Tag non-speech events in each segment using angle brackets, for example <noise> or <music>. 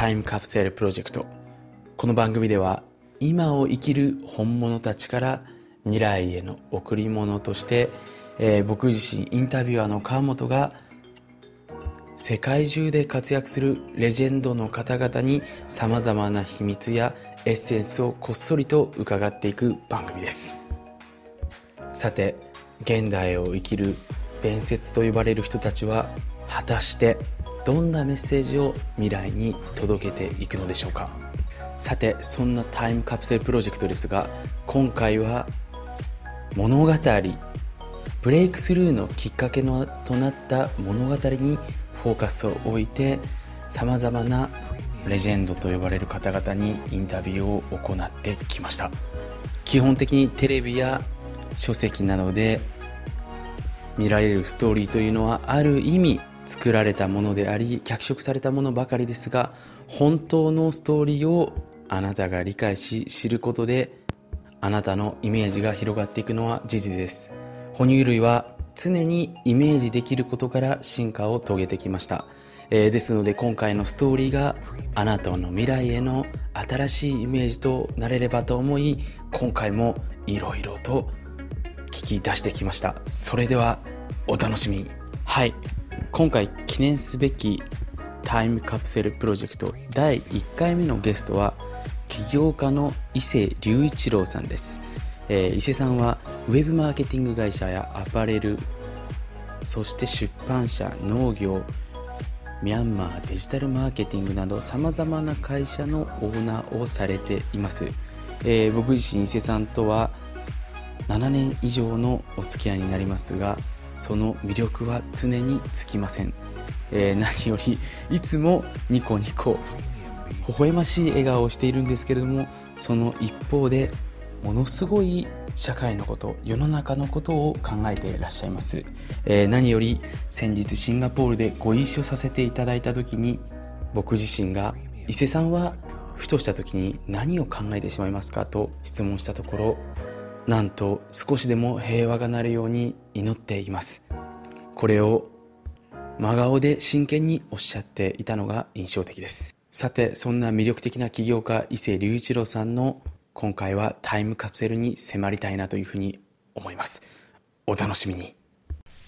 タイムカプセルプロジェクト。この番組では今を生きる本物たちから未来への贈り物として、えー僕自身インタビュアーの川本が世界中で活躍するレジェンドの方々にさまざまな秘密やエッセンスをこっそりと伺っていく番組です。さて現代を生きる伝説と呼ばれる人たちは果たしてどんなメッセージを未来に届けていくのでしょうか？さてそんなタイムカプセルプロジェクトですが今回は物語ブレイクスルーのきっかけのとなった物語にフォーカスを置いてさまざまなレジェンドと呼ばれる方々にインタビューを行ってきました。基本的にテレビや書籍などで見られるストーリーというのはある意味作られたものであり脚色されたものばかりですが本当のストーリーをあなたが理解し知ることであなたのイメージが広がっていくのは事実です。哺乳類は常にイメージできることから進化を遂げてきました、えーですので今回のストーリーがあなたの未来への新しいイメージとなれればと思い今回もいろいろと聞き出してきました。それではお楽しみはい。今回記念すべきタイムカプセルプロジェクト第1回目のゲストは起業家の伊勢隆一郎さんです、えー伊勢さんはウェブマーケティング会社やアパレルそして出版社農業ミャンマーデジタルマーケティングなどさまざまな会社のオーナーをされています、えー僕自身伊勢さんとは7年以上のお付き合いになりますがその魅力は常につきません、えー何よりいつもニコニコ微笑ましい笑顔をしているんですけれどもその一方でものすごい社会のこと世の中のことを考えていらっしゃいます、えー何より先日シンガポールでご一緒させていただいた時に僕自身が伊勢さんはふとした時に何を考えてしまいますかと質問したところなんと少しでも平和がなるように祈っています。これを真顔で真剣におっしゃっていたのが印象的です。さてそんな魅力的な起業家伊勢隆一郎さんの今回はタイムカプセルに迫りたいなというふうに思います。お楽しみに。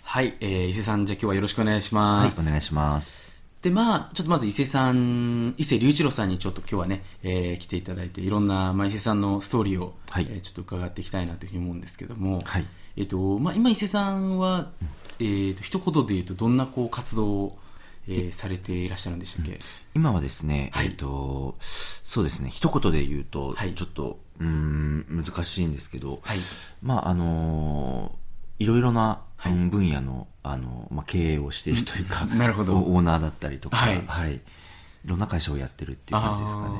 はい、えー伊勢さんじゃあ今日はよろしくお願いしはい、ます、お願いします。で、まあ、ちょっとまず伊勢さん、伊勢隆一郎さんにちょっと今日はね、えー来ていただいて、いろんな、まあ、伊勢さんのストーリーを、はい。えーちょっと伺っていきたいなというふうに思うんですけども、はいえっ、と、まあ、今伊勢さんは、えっ、と、一言で言うと、どんなこう活動を、えーされていらっしゃるんでしたっけ、今はですね、はい。えっと、そうですね、一言で言うと、はい。ちょっと、うーん、難しいんですけど、はい。まあ、あのーいろいろな、分野の、あの、まあ、経営をしているというか、なるほど。オーナーだったりとか、はい。い。いろんな会社をやってるっていう感じですかね。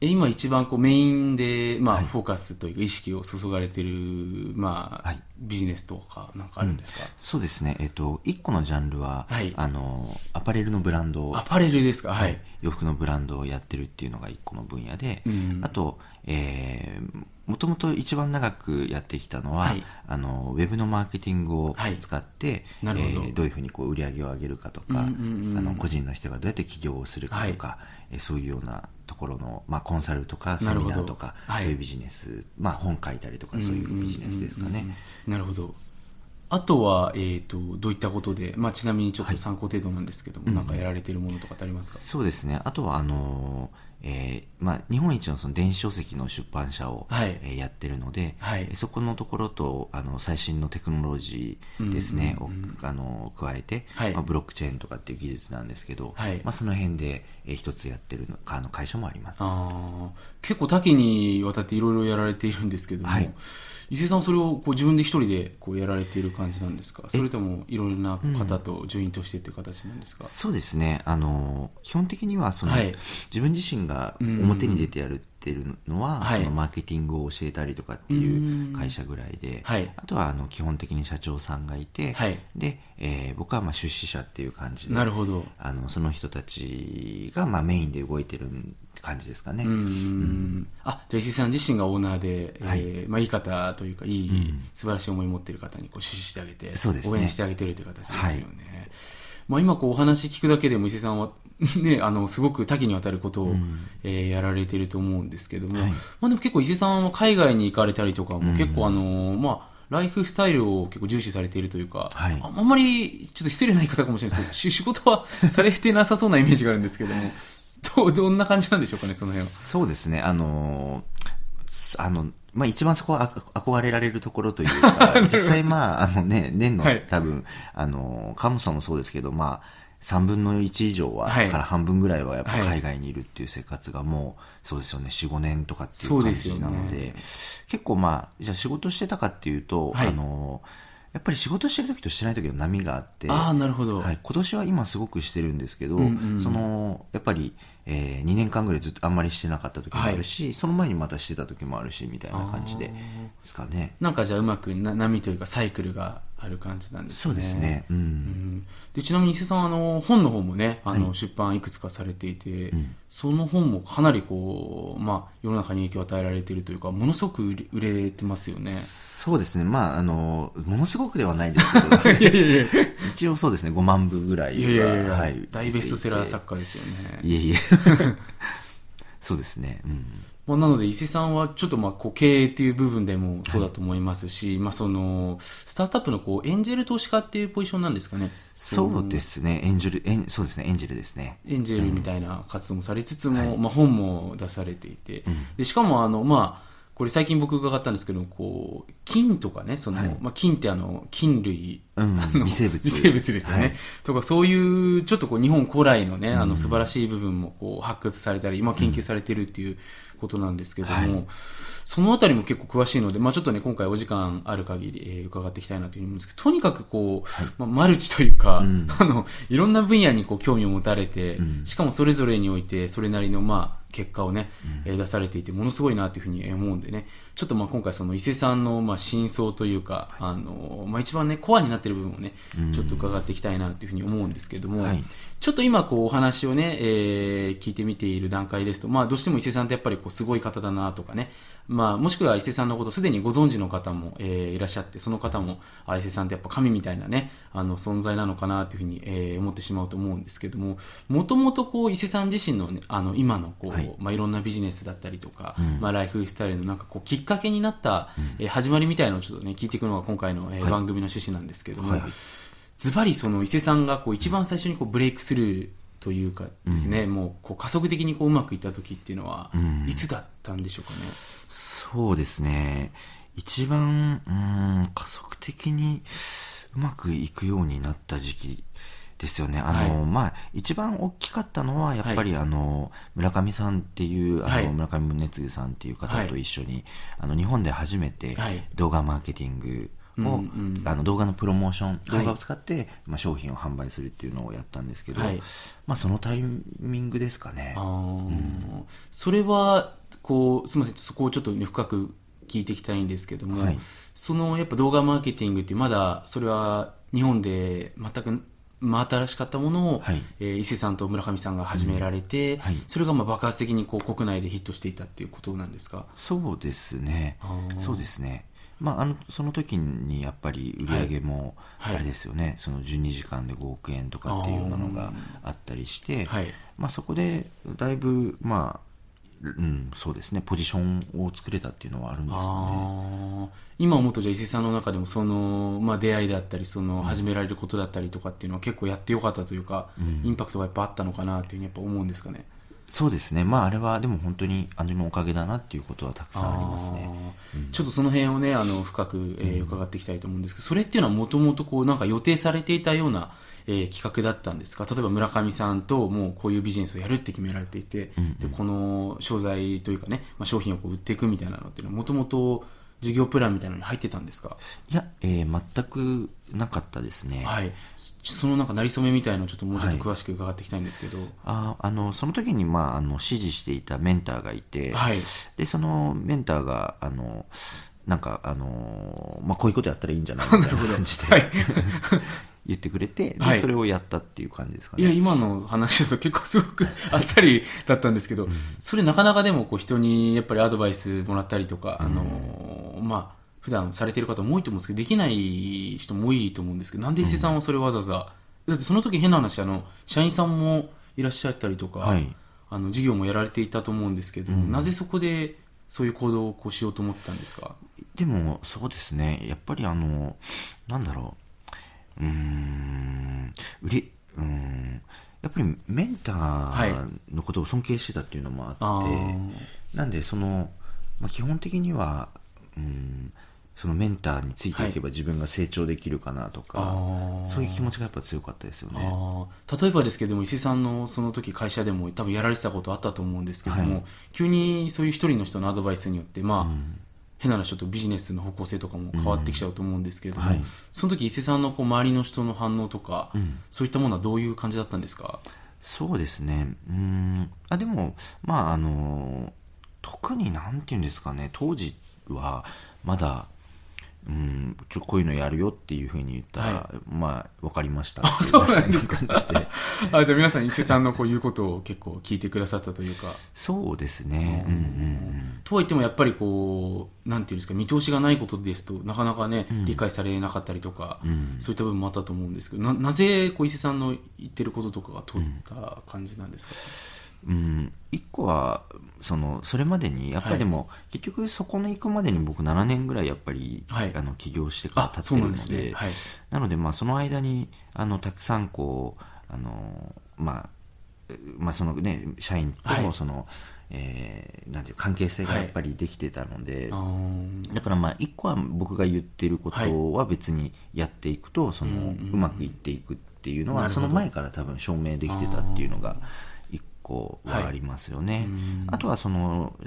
今一番こうメインで、まあ、はい。フォーカスというか意識を注がれている、まあ、はい。ビジネスとかなんかあるんですか、そうですね、えっと、一個のジャンルは、はい。あの、アパレルのブランド。をアパレルですか？はい、洋服のブランドをやってるっていうのが一個の分野で、うん。あと、えー、もともと一番長くやってきたのは、はい。あの、ウェブのマーケティングをはい。使って、なるほど。えーどういうふうにこう売り上げを上げるかとか、うんうんうん。あの、個人の人がどうやって起業をするかとか、えーそういうようなところの、まあ、コンサルとかセミナーとか、はい。そういうビジネス、まあ、本書いたりとか、そういうビジネスですかね。うんうんうん。うんなるほど。あとは、えー、とどういったことで、まあ、ちなみにちょっと参考程度なんですけども、なんかやられているものとかってありますか、そうですね。あとは、あのーえーまあ、日本一のその電子書籍の出版社を、はい。えーやってるので、はい。えーそこのところとあの最新のテクノロジーですね、をあの加えて、はい。まあ、ブロックチェーンとかっていう技術なんですけど、はい。まあ、その辺で、えー一つやってるのあの会社もあります。あー。結構多岐にわたっていろいろやられているんですけども、はい伊勢さんはそれをこう自分で一人でこうやられている感じなんですか？それともいろいろな方とジョイントしてっていう形なんですか、そうですね。あの、基本的には、その、はい。自分自身が表に出てやるっていうのは、はい。そのマーケティングを教えたりとかっていう会社ぐらいで、はい。あとは、あの、基本的に社長さんがいて、はい。で、えー僕は、まあ、出資者っていう感じで、なるほど。あの、その人たちが、まあ、メインで動いてる感じですかね。うーんあじゃあ伊勢さん自身がオーナーで、はい。えーまあ、いい方というかいい、素晴らしい思いを持っている方にこう支持してあげてそうですね。応援してあげてるという形ですよね、まあ、今こうお話聞くだけでも伊勢さんはね、あの、すごく多岐にわたることを、えーやられてると思うんですけども、はい。まあでも結構伊勢さんは海外に行かれたりとかも結構あの、まあ、ライフスタイルを結構重視されているというか、はい。ああんまりちょっと失礼な言い方かもしれないですけど、<laughs> し仕事はされてなさそうなイメージがあるんですけども、どう <laughs> どんな感じなんでしょうかね、その辺は。そうですね、あのーあの、まあ、一番そこはあ憧れられるところというか、<laughs> 実際まあ、あのね、年のはい。多分、あの、カムさんもそうですけど、まあ、3分の1以上は、はい。から半分ぐらいはやっぱはい。海外にいるっていう生活がもう、そうですよね、4、5年とかっていそうう感じなので、結構まあ、じゃあ仕事してたかっていうと、はい。あの、やっぱり仕事してる時としてない時の波があって、ああ、なるほど。はい、今年は今すごくしてるんですけど、うんうん。そのやっぱり、え2年間ぐらいずっとあんまりしてなかった時もあるし、その前にまたしてた時もあるしみたいな感じでですかね。なんかじゃあうまくな波というかサイクルがある感じなんですね。そうですね。うん、うん。でちなみに伊勢さんあの本の方もねあの、はい。出版いくつかされていて、ん。その本もかなりこう、まあ、世の中に影響を与えられているというかものすごく売れてますよね。そうですね。まああのものすごくではないですけど。<laughs> いやいやいや。一応そうですね。5万部ぐらいいやいやいや、ははい、大ベストセラー家作家ですよね。いえいえ。<laughs> そうですね。うんまあ、なので伊勢さんはちょっとまあこう経営っていう部分でもそうだと思いますし、まあそのスタートアップのこうエンジェル投資家っていうポジションなんですかね。そうですね。エンジェルエンそうですね。エンジェルですね。エンジェルみたいな活動もされつつも、はい。まあ、本も出されていて、でしかもあの、まあ、これ最近僕伺ったんですけどこう金とかねその、はいまあ、金ってあの菌類、うん <laughs> 微生物。微生物ですよね、はい。とかそういうちょっとこう日本古来のね、あの素晴らしい部分もこう発掘されたり今研究されてるっていうことなんですけども、はい。そのあたりも結構詳しいので、まあ、ちょっとね今回お時間ある限り、えー伺っていきたいなというふうに思うんですけどとにかくこう、まあ、マルチというか、ん。<laughs> あのいろんな分野にこう興味を持たれて、ん。しかもそれぞれにおいてそれなりのまあ結果をね、えー出されていてものすごいなというふうに思うんでね。ちょっとまあ今回その伊勢さんのまあ真相というか、あのまあ、一番ねコアになっている部分をね、ちょっと伺っていきたいなというふうに思うんですけども、はい。ちょっと今こうお話をね、えー聞いてみている段階ですと、まあどうしても伊勢さんってやっぱりこうすごい方だなとかね、まあもしくは伊勢さんのことすでにご存知の方も、えーいらっしゃって、その方も、あ伊勢さんってやっぱ神みたいなね、あの存在なのかなというふうに、えー思ってしまうと思うんですけども、もともとこう伊勢さん自身のね、あの今のこう、はい。いまあいろんなビジネスだったりとか、まあライフスタイルのなんかこうきっかけになった、えー始まりみたいなのをちょっとね、聞いていくのが今回の、えー番組の趣旨なんですけども、はいズバリその伊勢さんがこう一番最初にこうブレイクスルーというかですね、もうこう加速的にこううまくいった時っていうのは、ん。いつだったんでしょうかね？そうですね。一番、うーん、加速的にうまくいくようになった時期ですよね。あの、はい。まあ、一番大きかったのは、やっぱり、あの、村上さんっていう、あの、はい。村上宗次さんっていう方と一緒に、あの、日本で初めてはい。動画マーケティングを、うんうん。あの動画のプロモーション、はい。動画を使って、まあ、商品を販売するっていうのをやったんですけど、はい。まあ、そのタイミングですかね。それはこうすみません。そこをちょっと、ね、深く聞いていきたいんですけども、はい。そのやっぱ動画マーケティングってまだそれは日本で全く真新しかったものを、はい。えー伊勢さんと村上さんが始められて、はい。それがまあ爆発的にこう国内でヒットしていたっていうことなんですか？そうですね。そうですね。まあ、あの、その時にやっぱり売り上げも、はい。あれですよね、その12時間で5億円とかっていうものがあったりして、はい。まあそこでだいぶ、まあ、うん、そうですね、ポジションを作れたっていうのはあるんですかね。今思うとじゃあ伊勢さんの中でもその、まあ、出会いだったりその始められることだったりとかっていうのは結構やってよかったというか、インパクトがやっぱあったのかなっていうふうにやっぱ思うんですかねそうですね。まああれはでも本当に兄のおかげだなっていうことはたくさんありますね。あー。ちょっとその辺をねあの深く、えー伺っていきたいと思うんですけどそれっていうのはもともとこうなんか予定されていたような、えー企画だったんですか？例えば村上さんともうこういうビジネスをやるって決められていて、でこの商材というかね、まあ、商品をこう売っていくみたいなのっていうのはもともと事業プランみたいなのに入ってたんですか？いや、えー全くなかったですね。はい、そそのなんかなりそめみたいなのをちょっともうちょっとはい。詳しく伺っていきたいんですけど、ああのその時に、まあ、あの指示していたメンターがいて、はい。でそのメンターがあのなんかあの、まあ、こういうことやったらいいんじゃない？<laughs> みたいな感じで、はい。<laughs> 言ってくれて、ではい。それをやったっていう感じですかいや、ね。今の話だと結構すごく <laughs> あっさりだったんですけど、それなかなかでもこう人にやっぱりアドバイスもらったりとか、あのーまあ、普段されてる方も多いと思うんですけど、できない人も多いと思うんですけど、なんで伊勢さんはそれをわざわざだってその時変な話、あの、社員さんもいらっしゃったりとか、はい。あの、事業もやられていたと思うんですけど、うん。なぜそこでそういう行動をこうしようと思ったんですか？でも、そうですね。やっぱりあの、なんだろう。うーん、売り、うーん、やっぱりメンターのことを尊敬してたっていうのもあって、あー。なんで、その、まあ、基本的には、うん、そのメンターについていけば自分が成長できるかなとか、あー。そういう気持ちがやっぱ強かったですよね。例えばですけども伊勢さんのその時会社でも多分やられてたことあったと思うんですけども、はい。急にそういう一人の人のアドバイスによってまあ、うん。変な話ちょっとビジネスの方向性とかも変わってきちゃうと思うんですけれども、はい。その時伊勢さんのこう周りの人の反応とか、うん。そういったものはどういう感じだったんですか？そうですね。うーん。あ、でも、まあ、あの、特になんていうんですかね、当時は、まだ、うん、ちょ、こういうのやるよっていうふうに言ったら、はまあ、わかりました。あそうなんですか。あじゃあ皆さん伊勢さんのこういうことを結構聞いてくださったというか。そうですね。うんうんうん。とは言ってもやっぱりこうなんていうんですか見通しがないことですとなかなかね、理解されなかったりとか、うん。そういった部分もあったと思うんですけどななぜこう伊勢さんの言ってることとかが通った感じなんですか、うん、一個は、その、それまでに、やっぱりでも、結局そこの行くまでに僕7年ぐらいやっぱり、はい。あの、起業してから経ってるので、なので、まあ、その間に、あの、たくさん、こう、あの、まあ、えまあ、そのね、社員とはい。の、その、えーなんていう関係性がやっぱりできてたので、あー。だからまあ、一個は僕が言ってることは別にやっていくと、その、うんうんうまくいっていくっていうのは、その前から多分証明できてたっていうのが、一個はありますよね。うん。あとはその、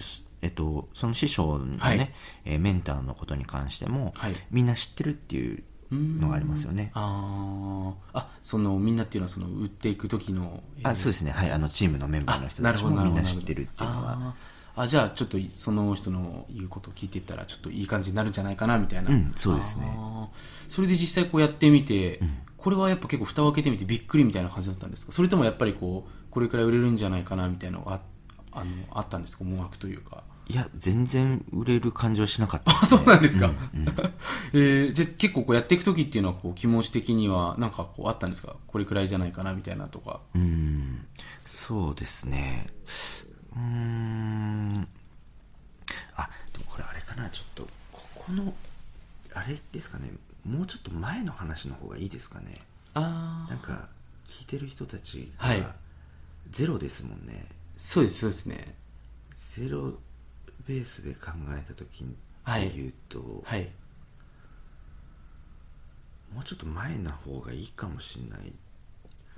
えっと、その師匠のね、はい。えーメンターのことに関しても、はい。みんな知ってるっていうのがありますよね。あー。あそのみんなっていうのはその売っていく時の、えーあそうですね、はい、あのチームのメンバーの人なるほどたちもみんな知ってるっていうのは、あじゃあちょっとその人の言うことを聞いていったらちょっといい感じになるんじゃないかなみたいな、うんそうですね。それで実際こうやってみて、これはやっぱ結構蓋を開けてみてびっくりみたいな感じだったんですか？それともやっぱりこうこれくらい売れるんじゃないかなみたいなのがああのあったんですか？思惑というか。いや、全然売れる感じはしなかったあそうなんですか、うんうん。<laughs> えーじゃあ結構こうやっていく時っていうのはこう気持ち的にはなんかこうあったんですか？これくらいじゃないかなみたいなとか。うん、そうですね。うーん。あ、でもこれあれかな、ちょっと、ここの、あれですかね、もうちょっと前の話の方がいいですかね。あなんか、聞いてる人たちはい。が、ゼロですもんね。そうですそうですね。ゼロベースで考えた時にはい言うと、はい。もうちょっと前の方がいいかもしれない。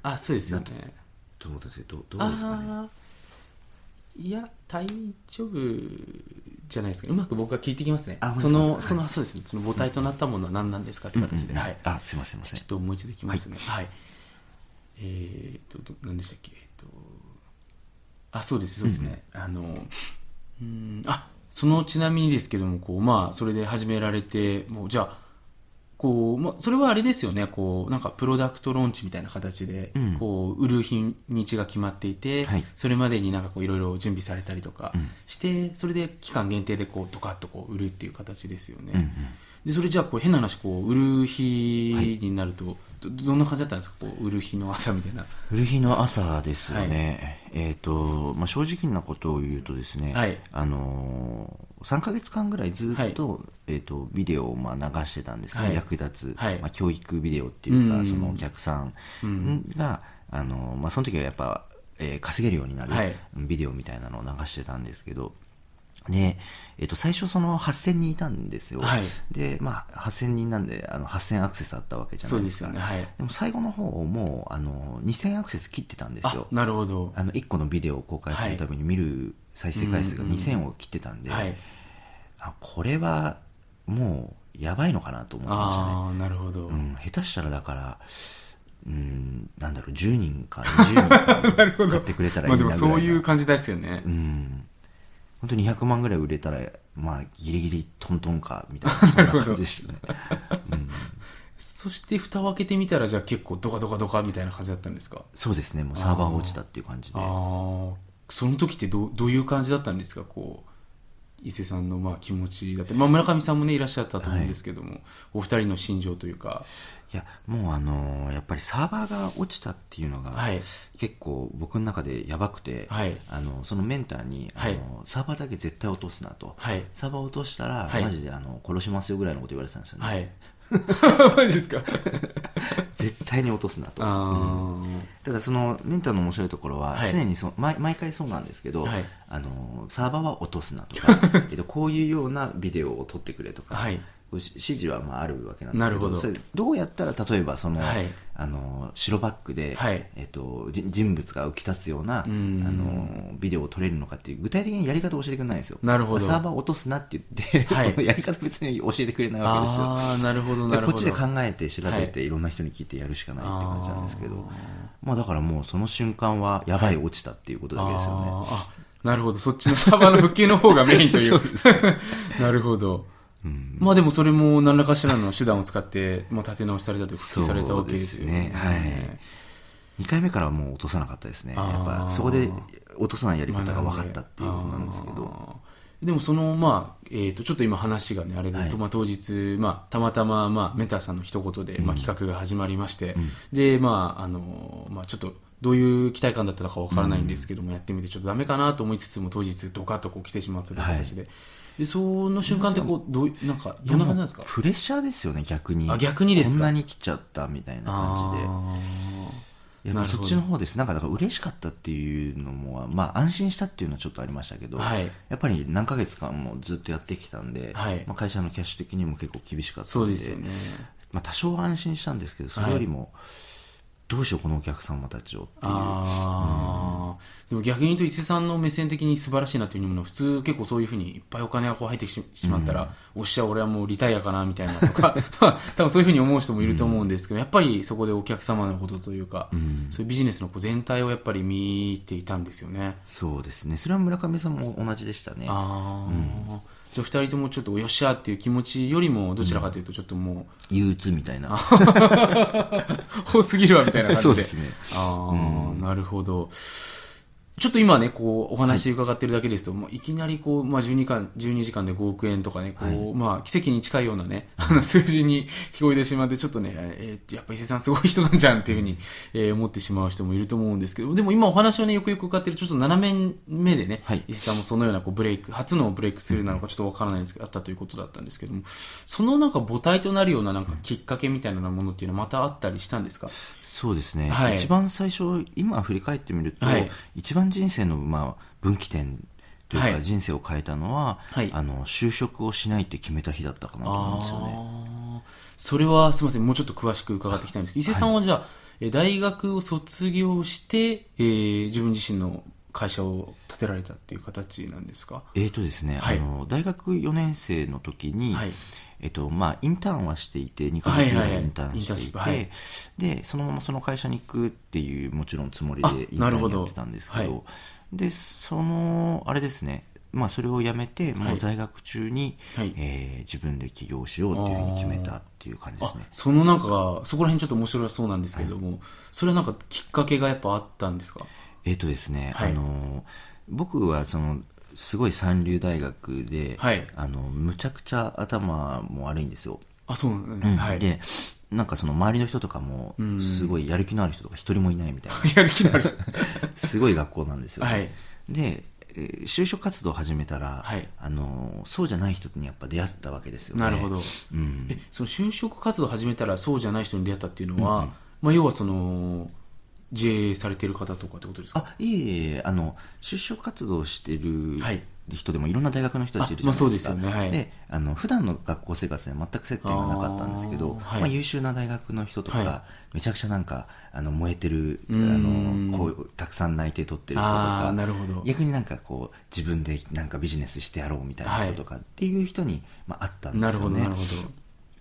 あそうですよね。と思ったんですけど、どうですかね？いや大丈夫じゃないですか。うまく僕が聞いてきますね。あその、お願いしますそのそうですね。その母体となったものは何なんですかって形で、うんうん。はい。あ、すいません、すいません。ちょっ。ともう一度いきますね。はい、えーっとど何でしたっけ？とあそうですそうですね、あのうん。あそのちなみにですけどもこうまあそれで始められてもうじゃあこう、まあ、それはあれですよね。こうなんかプロダクトローンチみたいな形で、うん。こう売る日にちが決まっていて、はい。それまでになんかこういろいろ準備されたりとかうん。して、それで期間限定でこうドカッとこう売るっていう形ですよね、うんうん。でそれじゃあこう変な話こう売る日になると、どどんな感じだったんですか？こう売る日の朝みたいな。売る日の朝ですよね。えっ、と、まあ、正直なことを言うとですね、はい。あのー、3ヶ月間ぐらいずっと、えっ、と、ビデオをまあ流してたんですね。はい。役立つ、はい。まあ、教育ビデオっていうか、うん。そのお客さん。が、あのー、まあ、その時はやっぱ、えー稼げるようになる、はい。ビデオみたいなのを流してたんですけど、で、えっ、と、最初その8000人いたんですよ。はい。で、まあ、8000人なんで、あの、8000アクセスあったわけじゃそないですか。うですよね。はい。でも最後の方もうあの2000アクセス切ってたんですあよなるほど。あの1個のビデオを公開するために見る再生回数がうんうん2000を切ってたんで、はい。あこれはもうやばいのかなと思ってましたね、ああなるほど、うん、下手したらだからうんなんだろう10人か20人か <laughs> 買ってくれたらいいまあでなぐらいなもそういう感じですよね、うん本当に200万ぐらい売れたらまあギリギリトントンかみたいなそんな感じでしたね、う <laughs> んそして蓋を開けてみたらじゃあ結構ドカドカドカみたいな感じだったんですか？そうですね。もうサーバーが落ちたっていう感じで。ああその時ってどうどういう感じだったんですか？こう伊勢さんのまあ気持ちだって、まあ、村上さんもねいらっしゃったと思うんですけども、お二人の心情というか。いやもうあのーやっぱりサーバーが落ちたっていうのが、はい。結構僕の中でやばくて、はい。あのそのメンターに、あのはい。サーバーだけ絶対落とすなと、はい。サーバー落としたら、はい。マジであの殺しますよぐらいのこと言われてたんですよね、はい <laughs> マジですか？絶対に落とすなと。あただそのメンターの面白いところは、はい。常にそ毎毎回そうなんですけど、はい。あのサーバーは落とすなとか <laughs> えっとこういうようなビデオを撮ってくれとか、はい指示はまああるわけなんですけどど。それどうやったら例えばその、はい。あの白バックで、はい。えっと、じ人物が浮き立つようなあん。のビデオを撮れるのかっていう具体的にやり方を教えてくれないんですよ。なるほど。サーバーを落とすなって言って、<laughs> はい。そのやり方別に教えてくれないわけですよ。あーなるほどなるほど。でこっちで考えて調べはていろんな人に聞いてやるしかないって感じなんですけどあまあだからもうその瞬間はやばい落ちたっていうことだけですよね、なるほど。そっちのサーバーの復旧の方がメインという。<laughs> <laughs> なるほど、まあでもそれも何らかしらの手段を使って、まあ、立て直しされたというか復旧されたわけですよね。はい。2回目からはもう落とさなかったですね。やっぱそこで落とさないやり方が分かったっていうことなんですけど、でもそのまあ、えー、とちょっと今話がねあれで、はい。まあ、当日、まあ、たまたま、まあ、メンターさんの一言で、まあ、企画が始まりまして、でまああのまあちょっとどういう期待感だったのかわからないんですけども、やってみてちょっとダメかなと思いつつも当日ドカッとこう来てしまったという形で、でその瞬間ってこうどういなんかどんな感じなんですか？プレッシャーですよね逆に。あ逆にですか？こんなに来ちゃったみたいな感じで。あいやそっちの方です。なんかだから嬉しかったっていうのもまあ安心したっていうのはちょっとありましたけど、はい。やっぱり何ヶ月間もずっとやってきたんで、はい。まあ、会社のキャッシュ的にも結構厳しかったんでそうですよね。まあ、多少は安心したんですけどそれよりも、どうしようこのお客様たちをっていう。ああ、でも逆に言うと伊勢さんの目線的に素晴らしいなというふうに思うのは普通結構そういうふうにいっぱいお金がこう入ってしまったら、おっしゃ俺はもうリタイアかなみたいな。とかまあ多分そういうふうに思う人もいると思うんですけど、やっぱりそこでお客様のことというか、そういうビジネスのこう全体をやっぱり見ていたんですよね。そうですね。それは村上さんも同じでしたね。ああ、じゃ人ともちょっとおよっしゃっていう気持ちよりもどちらかというとちょっとも憂鬱みたいな。う多すぎるわみたいな感じで。そうですね。ああ、なるほど。ちょっと今ね、こう、お話伺ってるだけですと、もういきなりこう、まあ、12間、12時間で5億円とかね、こう、まあ、奇跡に近いようなね、<laughs> あの、数字に聞こえてしまって、ちょっとね、えーやっぱ伊勢さんすごい人なんじゃんっていうふうに、えー思ってしまう人もいると思うんですけど、でも今お話をね、よくよく伺ってる、ちょっと7年目でね、はい。伊勢さんもそのようなこうブレイク、初のブレイクスルーなのかちょっとわからないんですけど、あったということだったんですけども、そのなんか母体となるようななんかきっかけみたいなものっていうのはまたあったりしたんですか？そうですね、はい。一番最初今振り返ってみると、はい。一番人生の、まあ、分岐点というか、はい。人生を変えたのは、はい。あの就職をしないって決めた日だったかなと思うんですよね。それはすみません。もうちょっと詳しく伺っていきたいんですけど伊勢さんはじゃあ、えー大学を卒業して、えー自分自身の会社を立てられたっていう形なんですか？えーとですね、はい。あの大学4年生の時に、はいえっとまあ、インターンはしていて2ヶ月ぐはいはいはいらい。インターンしていて、インターンシップでそのままその会社に行くっていうもちろんつもりあでインタなるほど。ーンやってたんですけどはい。でそのあれですね。まあ、それをやめて、もう在学中に、はい。えー自分で起業しようっていうふうに決めたっていう感じですね。そのなんかそこら辺ちょっと面白そうなんですけれども、それはなんかきっかけがやっぱあったんですか？えっ、とですね、はい。あの僕はそのすごい三流大学で、はい。あのむちゃくちゃ頭も悪いんですよ。あそうなんです、はい。でなんかその周りの人とかもすごいやる気のある人とか一人もいないみたいな。<laughs> やる気のある人。<laughs> すごい学校なんですよ、はい。でえー就職活動を始めたら、はい。あのそうじゃない人にやっぱ出会ったわけですよね。なるほど、うん、えその就職活動を始めたらそうじゃない人に出会ったっていうのは、まあ、要はその自営されてる方とかってことですか？あいえいえあの就職活動してるはい。人でもいろんな大学の人たちいるじゃないですか、あまあそうですよね。はい。であの普段の学校生活には全く接点がなかったんですけどはい。まあ、優秀な大学の人とか、はい。めちゃくちゃなんかあの燃えてるあん。のこうたくさん内定取ってる人とあかーなるほど。逆になんかこう自分でなんかビジネスしてやろうみたいな人とかっていう人に、まあ、あったんなるですよね。ほどなるほ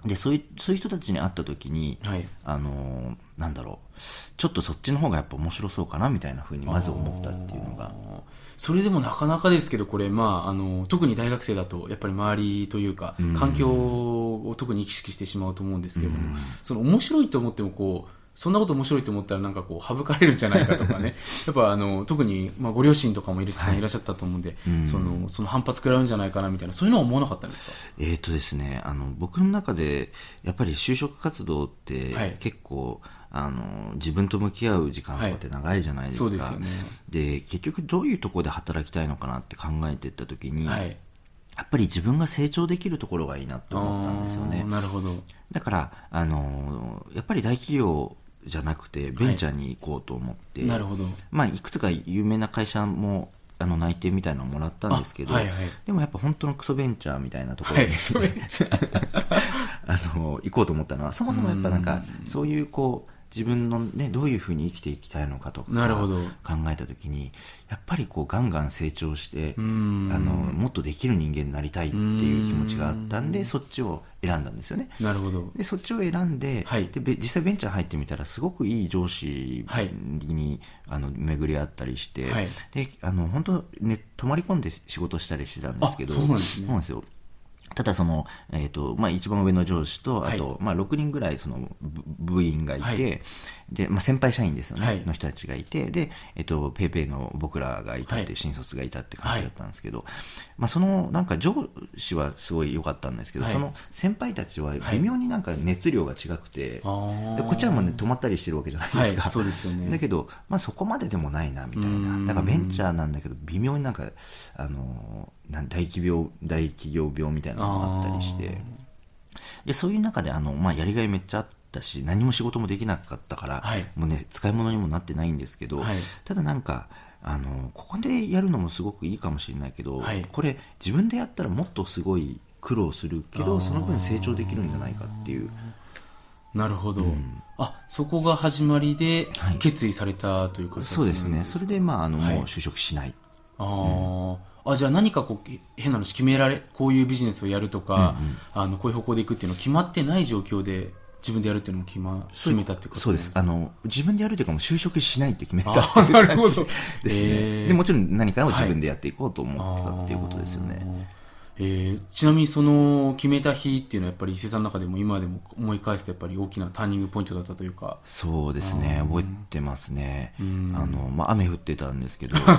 でそういうそういう人たちに会った時に、はい。あのーなんだろうちょっとそっちの方がやっぱ面白そうかなみたいなふうにまず思ったっていうのが。どそれでもなかなかですけどこれ、まあ、あの特に大学生だとやっぱり周りというか環境を特に意識してしまうと思うんですけれども、その面白いと思ってもこうそんなこと面白いと思ったらなんかこう省かれるんじゃないかとかね。<laughs> やっぱあの特に、まあ、ご両親とかもいらっしゃいらっしゃったと思うんで、うん。そのその反発食らうんじゃないかなみたいなそういうのは思わなかったんですか？えーとですね、あの僕の中でやっぱり就職活動っはい。て結構、あの自分と向き合う時間とかって長いじゃないですか、そうでね。で結局どういうところで働きたいのかなって考えていった時に、はい。やっぱり自分が成長できるところがいいなって思ったんですよね。なるほど。だから、あのやっぱり大企業じゃなくてベンチャーに行こうと思って、なるほど。まあ、いくつか有名な会社もあの内定みたいなのもらったんですけど、あはいはい。でもやっぱ本当のクソベンチャーみたいなところに、はい <laughs> あの行こうと思ったのはそもそもやっぱなんかそういうこう自分の、ね、どういうふうに生きていきたいのかとかなるほど。考えた時にやっぱりこうガンガン成長してあん。のもっとできる人間になりたいっていう気持ちがあったんでそっちを選んだんですよね。なるほど。でそっちを選んで,、はい。でべ実際ベンチャー入ってみたらすごくいい上司はい。に、あの巡り合ったりして、はい。であの本当、ね、泊まり込んで仕事したりしてたんですけどあそうなんですね。そうなんですよただその、えーとまあ、一番上の上司とあと、はいまあ、6人ぐらいその部部員がいて、はい。でまあ、先輩社員ですよね、はい。の人たちがいてで、えー、とペイペイの僕らがいたって、はい。新卒がいたって感じだったんですけど、まあ、そのなんか上司はすごい良かったんですけど、はい。その先輩たちは微妙になんか熱量が違くて、でこっちはもうね泊まったりしてるわけじゃないですか、はいそうですよね。<laughs> だけど、まあ、そこまででもないなみたいうなん。だからベンチャーなんだけど微妙になんかあの大企業大企業病みたいなのがあったりして。でそういう中であの、まあ、やりがいめっちゃあったし何も仕事もできなかったから、はい。もうね、使い物にもなってないんですけど、はい。ただなんかあのここでやるのもすごくいいかもしれないけど、はい。これ自分でやったらもっとすごい苦労するけどその分成長できるんじゃないかっていう。なるほど、あそこが始まりではい。決意されたという形そうですね。それで、まあ、あのはい。もう就職しない。あー、あじゃあ何かこう変なの決められこういうビジネスをやるとか、あのこういう方向でいくっていうの決まってない状況で自分でやるっていうのも決,、ま、決めたってことそうです。あの自分でやるというかもう就職しないって決めたってあいうなるほど。感じですね、えー。でもちろん何かを自分でやっていこうと思ってたっていうことですよね、あーえーちなみにその決めた日っていうのはやっぱり伊勢さんの中でも今でも思い返すとやっぱり大きなターニングポイントだったというか。そうですね。覚えてますね。あん。の、まあ、雨降ってたんですけど <laughs> はい。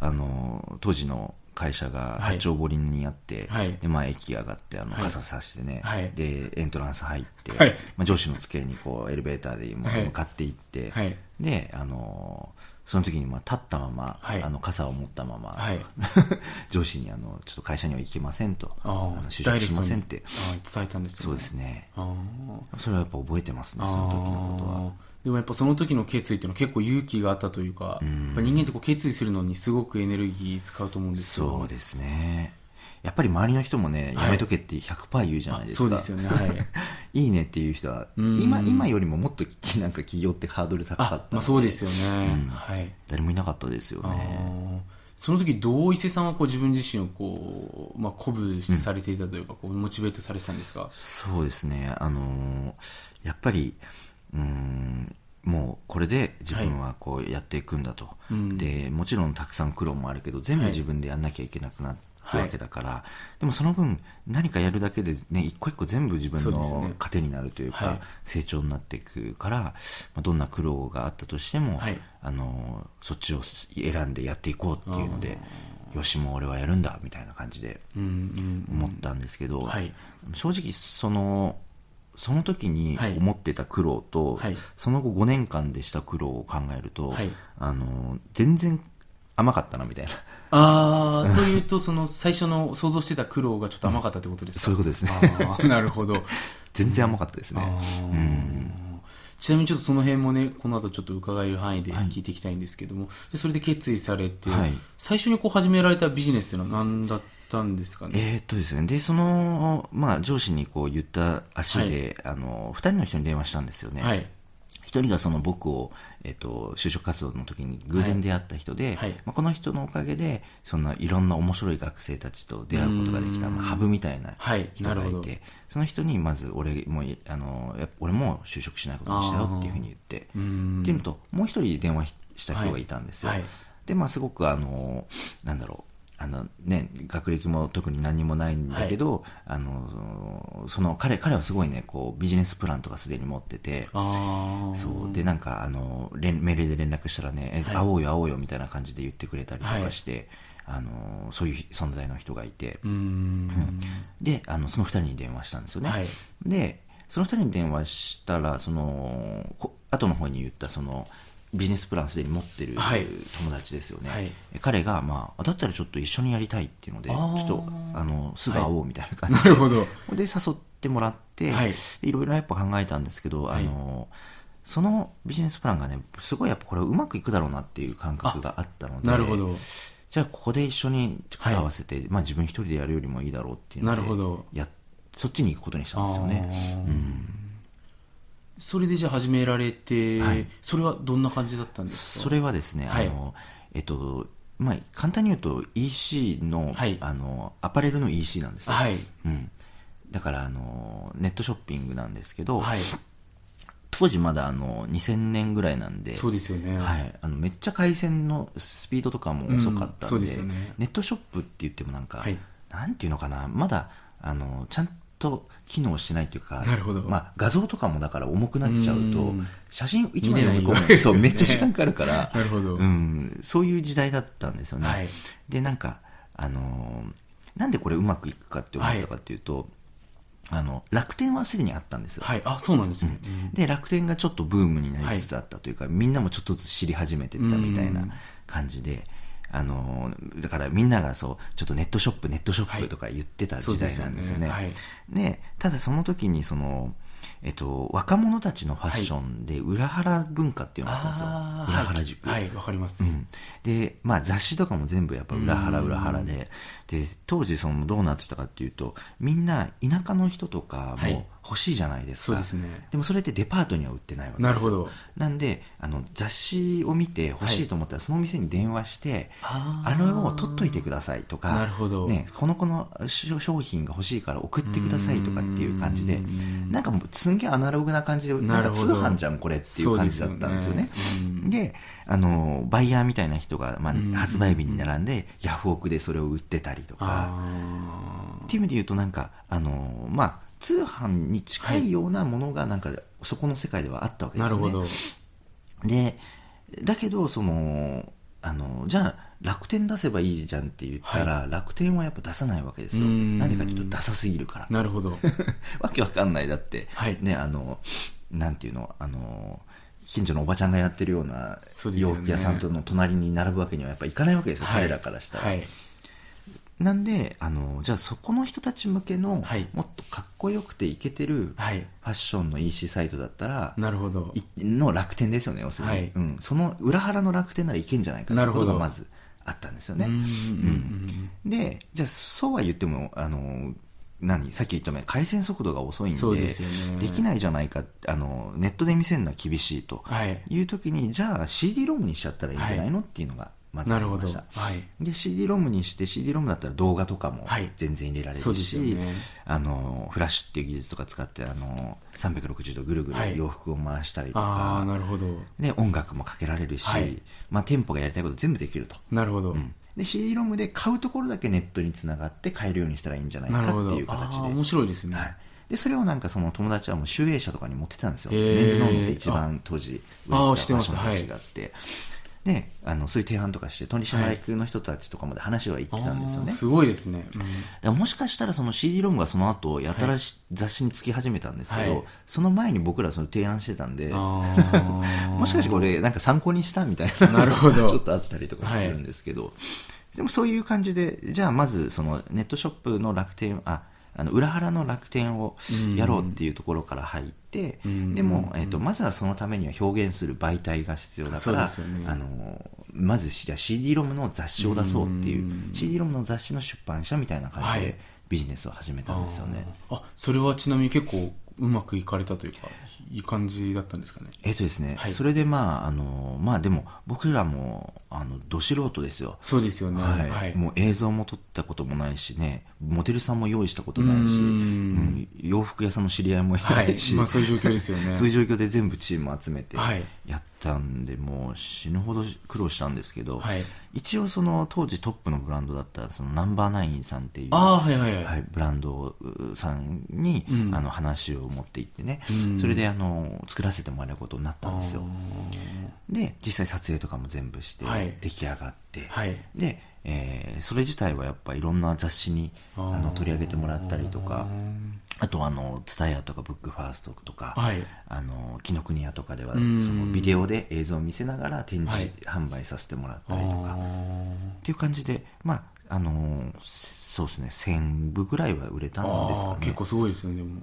あの当時の会社がはい八丁堀にあって、はい。でまあ、駅上がってあのはい。傘さしてね、はい。でエントランス入って、はい。まあ、上司の机にこうエレベーターではい。向かっていって、はい。であのその時にまあ立ったまま、はい。あの傘を持ったまま、はい。<laughs> 上司にあのちょっと会社には行けませんとあーあの就職しませんって。伝えたんですよそうですね。それはやっぱ覚えてますねその時のことは。でもやっぱその時の決意っていうのは結構勇気があったというか、ん。やっぱ人間ってこう決意するのにすごくエネルギー使うと思うんですよそうですねやっぱり周りの人もね、はい。やめとけって100%言うじゃないですか。そうですよね。はい。<laughs> いいねっていう人はうん。今今よりももっとなんか企業ってハードル高かった。まあそうですよね、うん。はい。誰もいなかったですよあねー。その時どう伊勢さんはこう自分自身をこう、まあ、鼓舞されていたというか、こうモチベートされてたんですか？そうですね。あのーやっぱりうーんもうこれで自分はこうやっていくんだと、うん。でもちろんたくさん苦労もあるけど全部はい。自分でやんなきゃいけなくなるはいわけだから、でもその分何かやるだけでね一個一個全部自分のね。糧になるというかはい。成長になっていくから、まあ、どんな苦労があったとしても、はい。あのそっちを選んでやっていこうっていうのでよしもう俺はやるんだみたいな感じで思ったんですけど、はい。正直そのその時にはい。思ってた苦労と、はい。その後5年間でした苦労を考えると、はい。あの全然甘かったなみたいなああというとその最初の想像してた苦労がちょっと甘かったってことですか、そういうことですね。なるほど。<laughs> 全然甘かったですね、ちなみにちょっとその辺もねこの後ちょっと伺える範囲ではい。聞いていきたいんですけども、でそれで決意されて、はい。最初にこう始められたビジネスっていうのは何だったんですかね、えーっとですね、で、その、まあ、上司にこう言った足で、あの、二人の人に電話したんですよね。はい一人がその僕を、えっと、就職活動の時に偶然出会った人で、はい。まあ、この人のおかげで、そんないろんな面白い学生たちと出会うことができた、うん。まあ、ハブみたいなはい人がなるほど。いて、その人にまず俺も、あの、俺も就職しないことにしたよっていうふうに言って、うん。っていうのと、もう一人電話した人がいたんですよ。はい。で、まあ、すごく、あの、なんだろう、あのね、学歴も特に何にもないんだけど、あの、その彼、彼はすごいね、こう、ビジネスプランとかすでに持ってて。そう。で、なんか、あの、連メールで連絡したらね、えはい会おうよ会おうよみたいな感じで言ってくれたりとかして、あの、そういう存在の人がいて、うーん。<laughs> で、あの、その二人に電話したんですよね。はいで、その二人に電話したら、その、こ後の方に言った、その、ビジネスプランすでに持ってるはい。友達ですよね。はい。彼が、まあ、だったらちょっと一緒にやりたいっていうので、ちょっと、あの、すぐ会おうみたいな感じなで、るほど。で、誘ってもらって、はい。でいろいろやっぱ考えたんですけど、はい。あの、そのビジネスプランがね、すごいやっぱこれうまくいくだろうなっていう感覚があったので、なるほど。じゃあここで一緒に力を合わせて、まあ自分一人でやるよりもいいだろうっていうので、なるほど。やそっちに行くことにしたんですよね。うんそれでじゃあ始められて、はいそれはどんな感じだったんですか？それはですね、はいあの、えっと、まあ、簡単に言うと EC の、はいあの、アパレルの EC なんですよ。はい。うん。だから、あの、ネットショッピングなんですけど、はい。当時まだあの、2000年ぐらいなんで、そうですよね。はい、あのめっちゃ回線のスピードとかも遅かったんで,、うんそうですよねネットショップって言ってもなんか、はいなんていうのかなまだあのちゃんと機能してないというかなるほど。まあ、画像とかもだから重くなっちゃうとうん。写真1枚読み込むとけですよねめっちゃ時間かかるから <laughs> なるほど。うん、そういう時代だったんですよね、はい。でなんかあのなんでこれうまくいくかって思ったかっていうと、あの楽天はすでにあったんですよ、はい。あ、そうなんですね。うん。で楽天がちょっとブームになりつつあったというか、みんなもちょっとずつ知り始めてったみたいな感じで、あのだからみんながそうちょっとネットショップネットショップとか言ってた時代なんですよね,、そうですでただその時にそのえっと、若者たちのファッションで裏腹文化っていうのがあったんですよ、あー裏腹塾、はい、はい。わかります。うん、で、まあ、雑誌とかも全部やっぱ裏腹裏腹でで当時そのどうなってたかっていうとみんな田舎の人とかはい。も欲しいじゃないですか、そうですね。でもそれってデパートには売ってないわけですよ。なるほど。なんであの雑誌を見て欲しいと思ったら、その店に電話してあー。あのを取っといてくださいとかなるほど。ね、この子の商商品が欲しいから送ってくださいとかっていう感じでうん。なんかもうすんげえアナログな感じでなんか通販じゃんこれっていう感じだったんですよね。でねあのバイヤーみたいな人が、まあん、発売日に並んでヤフオクでそれを売ってたりとか。あっていう意味で言うとなんかあのまあ通販に近いようなものがなんかそこの世界ではあったわけですよね。るほど。でだけどそのあのじゃあ楽天出せばいいじゃんって言ったら、楽天はやっぱ出さないわけですよ。うんなんでかというとダサすぎるから。なるほど。<laughs> わけわかんない。だって、はい。ねあのなんていうのあの近所のおばちゃんがやってるような洋服屋さんとの隣に並ぶわけにはやっぱいかないわけですよ、彼らからしたら、はい。なんであのじゃあそこの人たち向けの、はい。もっとかっこよくてイケてるフはい。ァッションの EC サイトだったら、なるほど。いの楽天ですよね要するに、はい。うん、その裏腹の楽天ならいけんじゃないかとなるほど。がまずあったんですよね。うんうん。うん。でじゃあそうは言ってもあの何さっき言ったように回線速度が遅いんででねきないじゃないかあのネットで見せるのは厳しいとはい。いう時にじゃあ CD ロムにしちゃったらいいんじゃないの、っていうのがまずあなるほど。りましたはい。で CD ロムにして CD ロムだったら動画とかもはい。全然入れられるし、ですよね。あのフラッシュっていう技術とか使ってあの360度ぐるぐはい。る洋服を回したりとか、ああ、なるほど。で音楽もかけられるし、はい。まあ、店舗がやりたいこと全部できると、なるほど。うん。で CD ロムで買うところだけネットにつながって買えるようにしたらいいんじゃないかっていう。形で。面白いですね。はい、でそれをなんかその友達はもう集英社とかに持ってたんですよ、メンズノンノって一番当時売れてたファッション雑誌があって、であのそういう提案とかして取締役の人たちとかまで話は言ってたんですよね、あーすごいですね。うん。もしかしたらその CD ロムがその後やたらし、雑誌につき始めたんですけど、はい。その前に僕らその提案してたんで <laughs> もしかしてこれなんか参考にしたみたいななるほど。<laughs> ちょっとあったりとかするんですけど、でもそういう感じでじゃあまずそのネットショップの楽天ああの裏腹の楽天をやろうっていうところから入って、うん。でも、えっとまずはそのためには表現する媒体が必要だから、ね。あのまずじゃあ CD ロムの雑誌を出そうっていう、うん。CD ロムの雑誌の出版社みたいな感じはい。でビジネスを始めたんですよね、あ、それはちなみに結構うまくいかれたというか、いい感じだったんですかね。えっとですね、はいそれでまああのまあでも僕らもあのど素人ですよそうですよね。はいはい。もう映像も撮ったこともないしねモデルさんも用意したことないし、うんうん洋服屋さんの知り合いもいはないいし、まあそういう状況ですよね。<laughs> そういう状況で全部チーム集めてはいやってたんでもう死ぬほど苦労したんですけど、はい。一応その当時トップのブランドだったそのナンバーナインさんっていうああはいはいはい、はい、ブランドさんに、うん。あの話を持って行ってね、うん。それであの作らせてもらうことになったんですよ。あで実際撮影とかも全部して、はい。出来上がって、はい。で、えーそれ自体はやっぱいろんな雑誌にあの取り上げてもらったりとかあとあの TSUTAYA とかブックファーストとか、はい。あの紀ノ国屋とかではそうん。のビデオで映像を見せながら展示、はい。販売させてもらったありとかー。っていう感じでまああのーそうですね1000部ぐらいは売れたんですかね。結構すごいですねでも。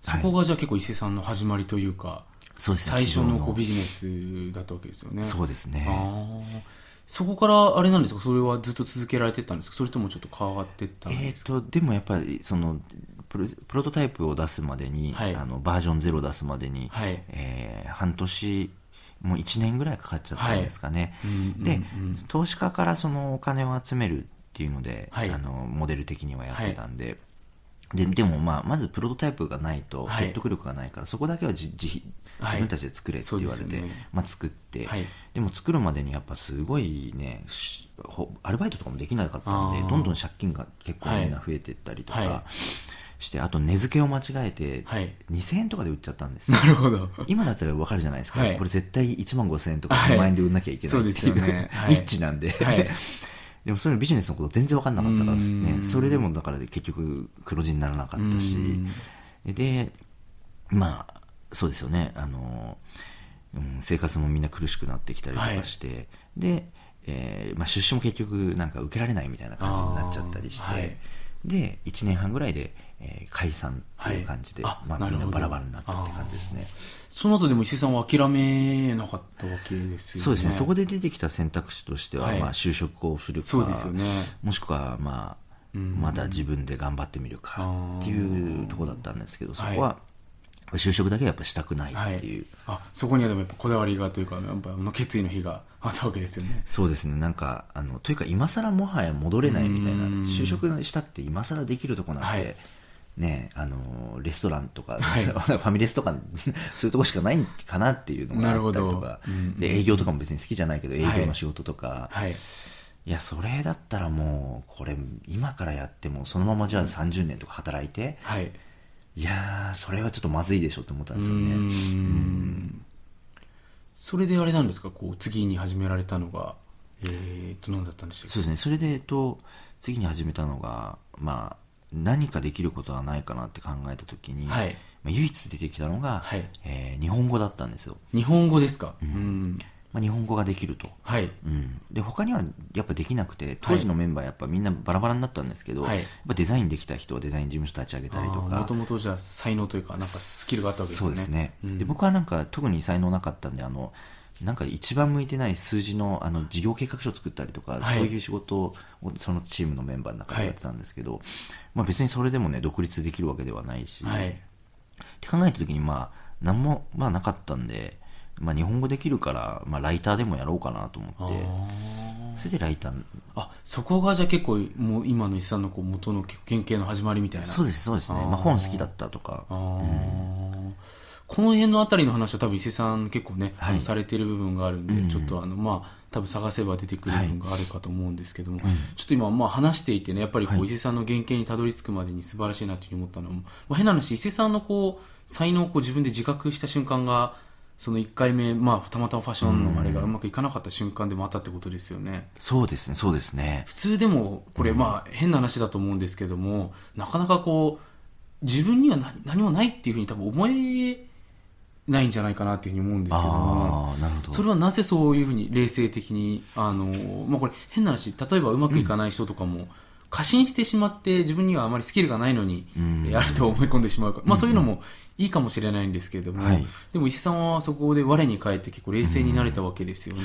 そこがじゃあ結構伊勢さんの始まりというか、そうですね最初のこうビジネスだったわけですよね。そうですねそこからあれなんですか？それはずっと続けられてったんですか？それともちょっと変わってったんえー、ですか、とでもやっぱりそのプロプロトタイプを出すまでに、はい。あのバージョンゼロ出すまでに、はい。えー半年もう1年ぐらいかかっちゃったんですかね、うんうんで、うん。投資家からそのお金を集めるっていうので、はい。あのモデル的にはやってたんで、ででも、まあ、まずプロトタイプがないとはい。説得力がないから、そこだけは自自分たちで作れって言われて、そうですよね。まあ、作って、はい。でも作るまでにやっぱすごいねアルバイトとかもできなかったんでどんどん借金が結構みんな増えていったりとか、はい。してあと値付けを間違えて、はい。2000円とかで売っちゃったんですよ。なるほど。今だったら分かるじゃないですか、はい。これ絶対1万5000円とかはい。2万円で売んなきゃいけないっていう,、そうですよね。<laughs> はい。ニッチなんで、はい。でもそういうビジネスのこと全然分かんなかったからですうねん。それでもだから結局黒字にならなかったし。でまあそうですよね。あの、うん、生活もみんな苦しくなってきたりとかして、で、えーまあ、出資も結局なんか受けられないみたいな感じになっちゃったりして、はい。で1年半ぐらいで、えー解散っていう感じで、はい。あまあ、みんなバラバラになったって感じですね。その後でも伊勢さんは諦めなかったわけですよね。そうですね。そこで出てきた選択肢としては、はい。まあ、就職をするかそうですよね。もしくは、まあ、うん。まだ自分で頑張ってみるかっていうところだったんですけどそこはは就職だけはやっぱしたくないはいっていう、あそこにはでもやっぱこだわりがというかやっぱあの決意の日があったわけですよね。そうですね。なんかあのというか今更もはや戻れないみたいな。うん。就職したって今更できるとこなんて、はい。ねあのレストランとか、はい。<laughs> ファミレスとか <laughs> そういうとこしかないかなっていうのがあったりとか。なるほど。うん。で営業とかも別に好きじゃないけど営業の仕事とか、はい。いや、それだったらもう、これ、今からやっても、そのままじゃあ30年とか働いて、はいいやー、それはちょっとまずいでしょって思ったんですよね。うーん。それであれなんですか？こう次に始められたのがえー、と何だったんでしたっけ？そうですね。それで、えっと、次に始めたのが、まあ、何かできることはないかなって考えたときに、はい。まあ、唯一出てきたのが、はい。えー日本語だったんですよ。日本語ですか？うんまあ、日本語ができると。はい。うん、で他にはやっぱできなくて当時のメンバーやっぱみんなバラバラになったんですけど、はい。やっぱデザインできた人はデザイン事務所立ち上げたりとか。もともとじゃあ才能というかなんかスキルがあったわけですよね。そうですね、うん。で僕はなんか特に才能なかったんであのなんか一番向いてない数字のあの事業計画書を作ったりとか、はい。そういう仕事をそのチームのメンバーの中でやってたんですけど、まあ、別にそれでもね独立できるわけではないし、はい。って考えた時にまあ何もまあなかったんで、まあ、日本語できるから、まあ、ライターでもやろうかなと思あって。ー。それでライター。あそこがじゃあ結構もう今の石さんのこう元の原型の始まりみたいな。そうですそうですね。まあ、本好きだったとか。この辺のあたりの話は多分伊勢さん結構ね、はい。されてる部分があるんで、うん。ちょっとあのまあ多分探せば出てくる部分があるかと思うんですけども、ちょっと今まあ話していてねやっぱりこう、はい。伊勢さんの原型にたどり着くまでに素晴らしいなというふうに思ったのは、まあ、変な話伊勢さんのこう才能をこう自分で自覚した瞬間がその1回目、まあ、たまたまファッションのあれがうまくいかなかった瞬間でもあったってことですよね。そうですねそうですね。普通でもこれまあ変な話だと思うんですけども、なかなかこう自分には何何もないっていうふうに多分思えないんじゃないかなっていうふうに思うんですけどもなるほど。それはなぜそういうふうに冷静的にあの、まあ、これ変な話例えばうまくいかない人とかも、過信してしまって自分にはあまりスキルがないのに、うん。えあると思い込んでしまうか、まあ、そういうのもいいかもしれないんですけれども、はい。でも伊勢さんはそこで我に返って結構冷静になれたわけですよね。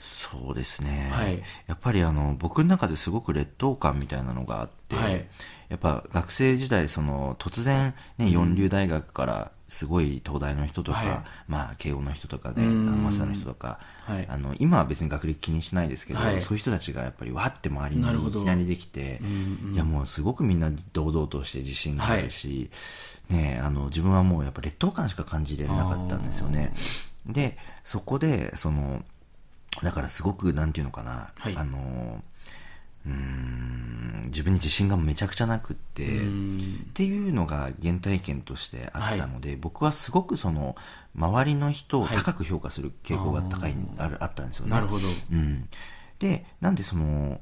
そうですね、はい。やっぱりあの僕の中ですごく劣等感みたいなのがあって、はい。やっぱ学生時代その突然、ね、四流大学からすごい東大の人とか、はい。まあ、慶応の人とかねあうん。の早稲田の人とか、はい。あの今は別に学歴気にしないですけど、はい。そういう人たちがやっぱりわって周りにいきなりできて、いやもうすごくみんな堂々として自信があるし、ね、あの自分はもうやっぱ劣等感しか感じれなかったんですよね。で、そこで、その、だからすごく、なんていうのかな、はい。あの、うーん、自分に自信がめちゃくちゃなくって、うん。っていうのが原体験としてあったので、僕はすごくその周りの人を高く評価する傾向が高い、あるあったんですよね。なるほど。うん、でなんでそのれ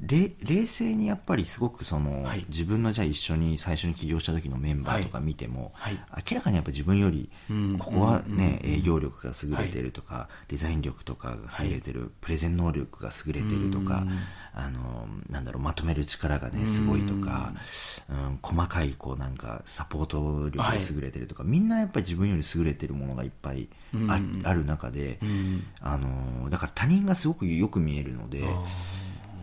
冷静にやっぱりすごくその、はい。自分のじゃあ一緒に最初に起業した時のメンバーとか見ても、はい。明らかにやっぱ自分よりうん。ここはね、うん。営業力が優れてるとか、デザイン力とかが優れてる、プレゼン能力が優れてるとか、うん。あのなんだろうまとめる力がねすごいとか、うん、細かいこうなんかサポート力が優れてるとか、みんなやっぱり自分より優れてるものがいっぱいあ,、る中で、うん。あのだから他人がすごくよく見えるので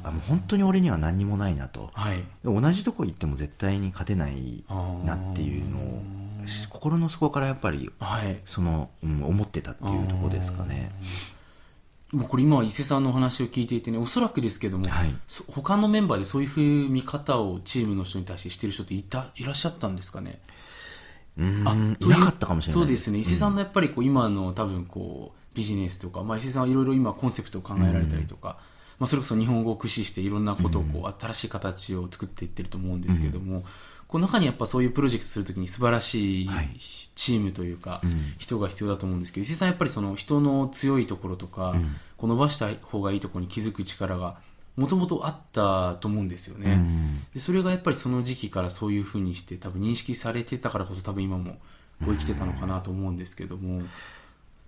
あもう本当に俺には何にもないなと。はい。で同じとこ行っても絶対に勝てないなっていうのを心の底からやっぱりはい。その、うん、思ってたっていうところですかね。もうこれ今伊勢さんのお話を聞いていてねおそらくですけども、はい。そ他のメンバーでそういうふう見方をチームの人に対してしてる人っていたいらっしゃったんですかね？うんあいなかったかもしれないそうですね。伊勢さんのやっぱりこう今の多分こうビジネスとか、まあ、伊勢さんはいろいろ今コンセプトを考えられたりとか、まあ、それこそ日本語を駆使していろんなことをこう新しい形を作っていってると思うんですけども、この中にやっぱそういうプロジェクトするときに素晴らしいはい。チームというか、ん。人が必要だと思うんですけど伊勢さんやっぱりその人の強いところとか、こう伸ばした方がいいところに気づく力がもともとあったと思うんですよね、うん。でそれがやっぱりその時期からそういうふうにして多分認識されてたからこそ多分今もこう生きてたのかなと思うんですけども、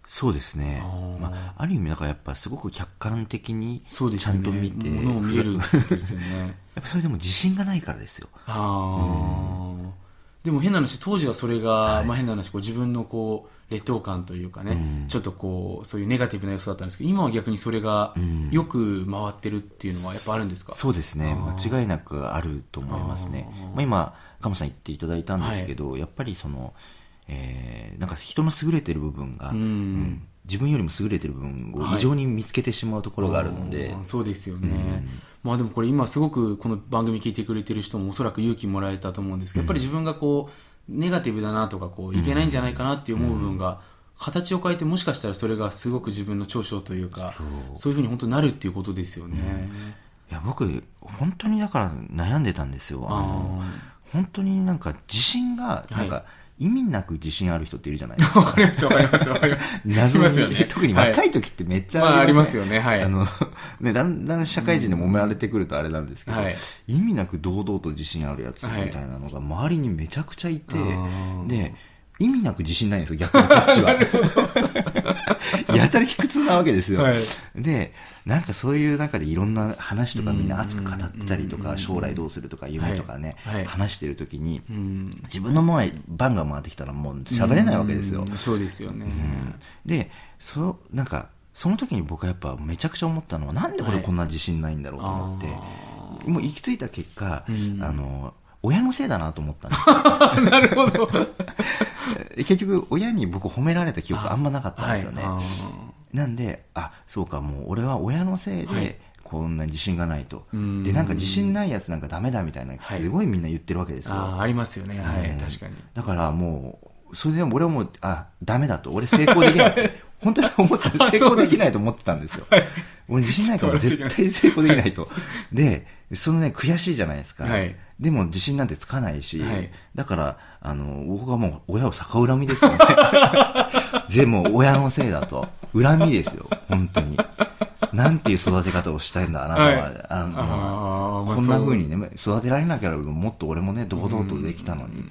そうですね。あー。まあ、ある意味だからやっぱすごく客観的にちゃんと見て、ものを見れるですよね。<laughs> やっぱそれでも自信がないからですよ。ああ、でも変な話当時はそれが、はい。まあ、変な話こう自分のこう劣等感というかね、うん。ちょっとこうそういうネガティブな要素だったんですけど今は逆にそれがん。よく回ってるっていうのはやっぱあるんですか、そうですね。間違いなくあると思いますね。まあ、今鴨さん言っていただいたんですけど、やっぱりその、えーなんか人の優れてる部分が、うん。うん。自分よりも優れてる部分を異常に見つけてしまうところがあるので、あーそうですよね、まあでもこれ今すごくこの番組聞いてくれてる人もおそらく勇気もらえたと思うんですけど、やっぱり自分がこうネガティブだなとかこういけないんじゃないかなって思う部分が形を変えてもしかしたらそれがすごく自分の長所というかそう。いうふうに本当になるっていうことですよね、いや僕本当にだから悩んでたんですよ。あのあ本当になんか自信がなんか、はい意味なく自信ある人っているじゃない。ですかわかりますわかりますわかります。謎に、ね。特に若い時ってめっちゃまあありますよね。はい。あのね、だんだん社会人で揉められてくるとあれなんですけど、はい。意味なく堂々と自信あるやつはいみたいなのが周りにめちゃくちゃいて、あー。で意味なく自信ないんですよ逆にこっちは。<laughs> <laughs> やたら卑屈なわけですよ、はい。でなんかそういう中でいろんな話とかみんな熱く語ってたりとか将来どうするとか夢とかね、はい。はい話してる時にうん。自分の前番が回ってきたらもう喋れないわけですよ、うん。そうですよね、でそなんかその時に僕はやっぱめちゃくちゃ思ったのはなんで俺こんな自信ないんだろうと思って、あもう行き着いた結果、うん。あの親のせいだなと思ったんです。<laughs> なるほど。<laughs> 結局親に僕褒められた記憶あんまなかったんですよね、はいなんであそうかもう俺は親のせいはい。でこんな自信がないと、うん。でなんか自信ないやつなんかダメだみたいなすごいみんな言ってるわけですよ、あーありますよね。はい、うん。確かに。だからもうそれで俺はもうあダメだと。俺成功できないって <laughs> 本当に思った成功できないと思ってたんですよ俺自信ないから絶対成功できないと。でそのね悔しいじゃないですか、はい。でも自信なんてつかないし、はい。だからあの僕はもう親を逆恨みですよね。<laughs> でも親のせいだと。恨みですよ本当に。なんていう育て方をしたいんだあなたは、はい。あのあこんな風にね育てられなきゃもっと俺もね堂々とできたのに、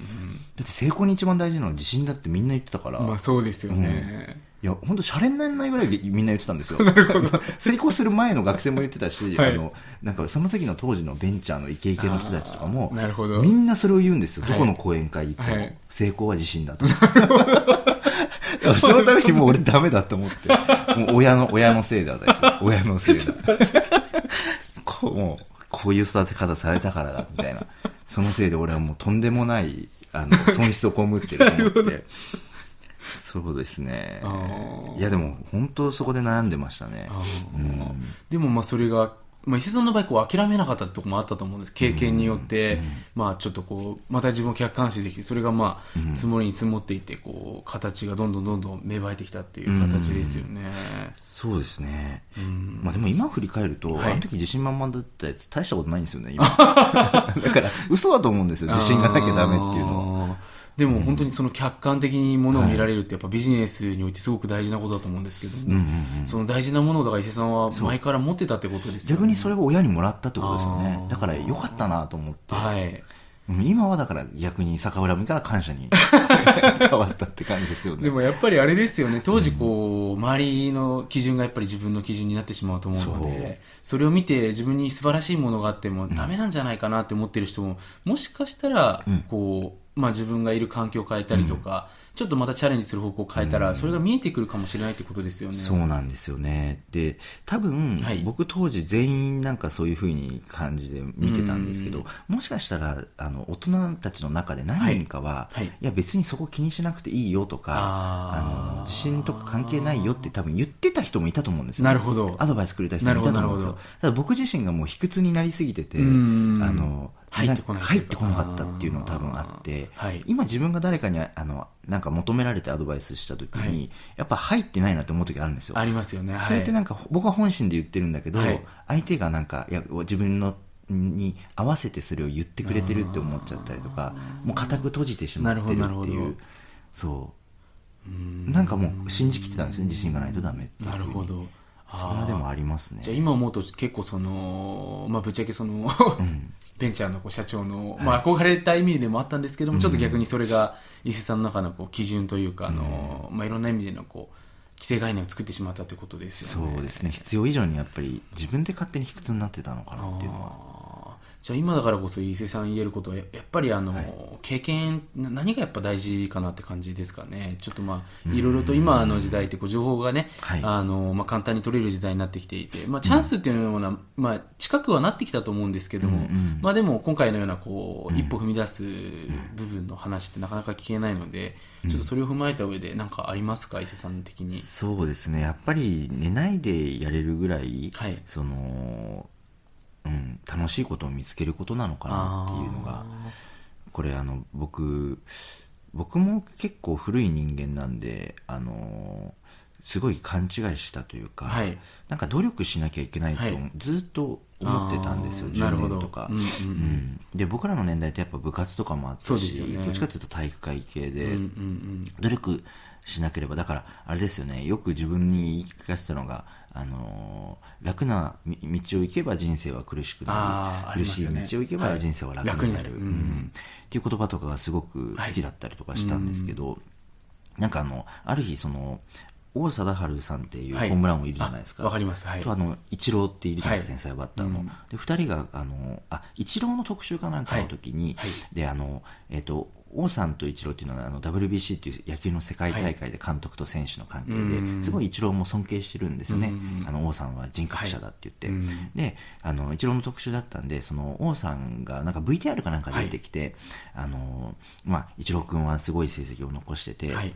だって成功に一番大事なのは自信だってみんな言ってたから、まあそうですよね、いや本当シャレにならないぐらいみんな言ってたんですよ。<laughs> 成功する前の学生も言ってたし、はい。あのなんかその時の当時のベンチャーのイケイケの人たちとかもあー <laughs> なるほど。みんなそれを言うんですよ、はい。どこの講演会行っても、はい。成功は自信だと。<laughs> そのためにもう俺ダメだと思って。もう親の親のせいだですよ親のせいだこうもうこういう育て方されたからだみたいな。そのせいで俺はもうとんでもないあの損失を被ってると思って <laughs> そうですね。いやでも本当そこで悩んでましたね。でもまあそれがまあ、伊勢さんの場合こう諦めなかったってとこもあったと思うんです。経験によって、まあ、ちょっとこうまた自分を客観視できてそれがまあ積もりに積もっていってこう形がどんどんどんどん芽生えてきたっていう形ですよね、そうですね。まあでも今振り返ると、はい。あの時自信満々だったやつ大したことないんですよね、今。<laughs> だから、嘘だと思うんですよ、自信がなきゃダメっていうのは。でも本当にその客観的にものを見られるってやっぱビジネスにおいてすごく大事なことだと思うんですけども、その大事なものをだから伊勢さんは前から持ってたってことですよね。逆にそれを親にもらったってことですよね。だから良かったなと思って。はい。うん今はだから逆に逆恨みから感謝に <laughs> 変わったって感じですよね。でもやっぱりあれですよね。当時こう、周りの基準がやっぱり自分の基準になってしまうと思うのでそれを見て自分に素晴らしいものがあってもダメなんじゃないかなって思ってる人ももしかしたらこう、まあ、自分がいる環境を変えたりとか、ちょっとまたチャレンジする方向を変えたら、それが見えてくるかもしれないってことですよね。そうなんですよね。で、多分、はい。僕当時全員なんかそういう風に感じで見てたんですけど、もしかしたら、あの、大人たちの中で何人かは、はい。はい。い、や別にそこ気にしなくていいよとか、あの、自信とか関係ないよって多分言ってた人もいたと思うんですよ。なるほど。アドバイスくれた人もいたと思うんですよ。ただ僕自身がもう卑屈になりすぎてて、あん。の、入ってこないんか入ってこなかったっていうのは多分あって、はい。今自分が誰かにあのなんか求められてアドバイスした時に、はい。やっぱ入ってないなって思う時あるんですよ。ありますよね。それってなんか僕は本心で言ってるんだけど、はい。相手がなんかいや自分のに合わせてそれを言ってくれてるって思っちゃったりとかもう固く閉じてしまってるっていう。そう。なんかもう信じきってたんですね自信がないとダメっていう。なるほど。それはでもありますね。じゃあ今思うと結構その、まあぶっちゃけその、ベンチャーのこう社長の、まあ憧れた意味でもあったんですけども、ちょっと逆にそれが伊勢さんの中のこう基準というか、あの、まあいろんな意味でのこう、既成概念を作ってしまったということですよね。そうですね。必要以上にやっぱり自分で勝手に卑屈になってたのかなっていうのはじゃあ今だからこそ伊勢さん言えることはややっぱりあの、経験な何がやっぱ大事かなって感じですかね。ちょっとまあいろいろと今の時代ってこう情報がね、はい。あのまあ、簡単に取れる時代になってきていて、まあ、チャンスっていうような、まあ、近くはなってきたと思うんですけども、まあ、でも今回のようなこう一歩踏み出す部分の話ってなかなか聞けないので、ちょっとそれを踏まえた上で何かありますか伊勢さん的に？そうですね。やっぱり寝ないでやれるぐらい、はい。そのうん、楽しいことを見つけることなのかなっていうのがこれあの僕僕も結構古い人間なんであのすごい勘違いしたというか、はい。なんか努力しなきゃいけないと、はい。ずっと思ってたんですよ10あーなるほど。年とか、うん。うん。で僕らの年代ってやっぱ部活とかもあったそうでし、ね。どっちかというと体育会系で、うんうんうん。努力しなければだからあれですよねよく自分に言い聞かせたのが、あのー楽なみ道を行けば人生は苦しくなる、苦しい道を行けば人生は楽になる,、はいうんうん。っていう言葉とかがすごく好きだったりとかしたんですけど、なんかあのある日その王貞治さんっていうはい。ホームラン王いるじゃないですか、あわかります。はい。とあのイチローっているじゃないですか、はい天才バッターの、うんで2人があのあイチローの特集かなんかの時に、はい。はい。であのえっ、と王さんとイチローっていうのはあの WBC っていう野球の世界大会で監督と選手の関係で、うんすごいイチローも尊敬してるんですよね、うんあの王さんは人格者だって言って、はい。うんであのイチローの特集だったんでその王さんがなんか VTR かなんか出てきて、あのまあ、イチロー君はすごい成績を残してて、はい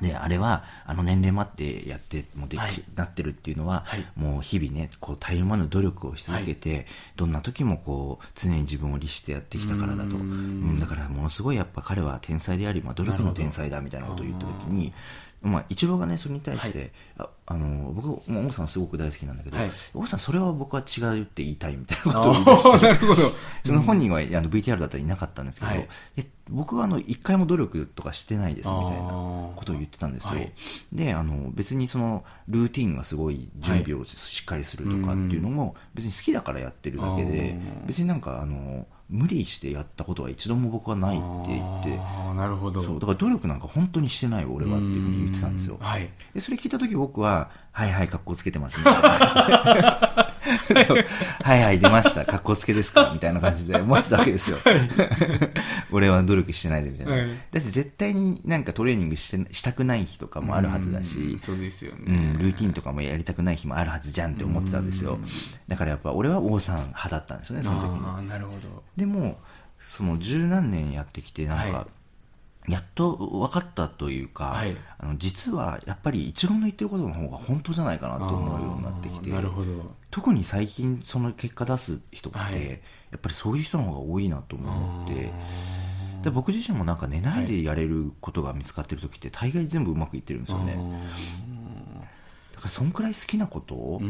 で、あれは、あの年齢待ってやって、もでき、はい。なってるっていうのは、はい。もう日々ね、こう、絶える間の努力をし続けて、どんな時もこう、常に自分を律してやってきたからだと。ううん。ん、だから、ものすごいやっぱ彼は天才であり、まあ、努力の天才だみたいなことを言った時に、まあ、イチローがね、それに対して、ああの、僕、もう王さんすごく大好きなんだけど、はい。王さん、それは僕は違うって言いたいみたいなあことを言なるほど。<laughs> その本人は、あの VTR だったらいなかったんですけど、はい。え僕はあの一回も努力とかしてないですみたいなことを言ってたんですよ。はい。であの別にそのルーティンがすごい準備をしっかりするとかっていうのも別に好きだからやってるだけで別になんかあの無理してやったことは一度も僕はないって言って。なるほど。そうだから努力なんか本当にしてない俺はっていうふうに言ってたんですよ。うんはい。でそれ聞いた時僕は「はいはい格好つけてます」みたいなはいはい出ました。格好つけですかみたいな感じで思ってたわけですよ、俺は努力してないでみたいな、はい。だって絶対になんかトレーニングしてしたくない日とかもあるはずだしうんそうですよね、うん、ルーティンとかもやりたくない日もあるはずじゃんって思ってたんですよ。だからやっぱ俺は王さん派だったんですよねその時に。ああなるほど。でもその十何年やってきてなんか、はいやっと分かったというか、はい。あの実はやっぱり一郎の言ってることの方が本当じゃないかなと思うようになってきてなるほど。特に最近その結果出す人って、はい。やっぱりそういう人の方が多いなと思ってで僕自身もなんか寝ないでやれることが見つかってる時って大概全部うまくいってるんですよね、だからそんくらい好きなこと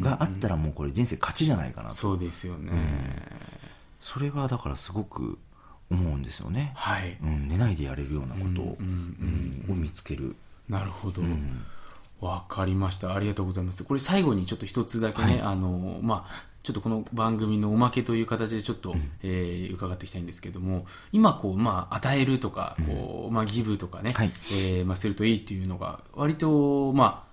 があったらもうこれ人生勝ちじゃないかなと。そうですよね、それはだからすごく思うんですよね、はい。うん、寝ないでやれるようなことを,、うんうんうんを見つける、なるほど、うん。わかりました。ありがとうございます。これ最後にちょっと一つだけね、はい。あのまあちょっとこの番組のおまけという形でちょっと、えー伺っていきたいんですけども今こう、まあ、与えるとかこう、まあ、ギブとかね、はい。えーまあ、するといいっていうのが割とま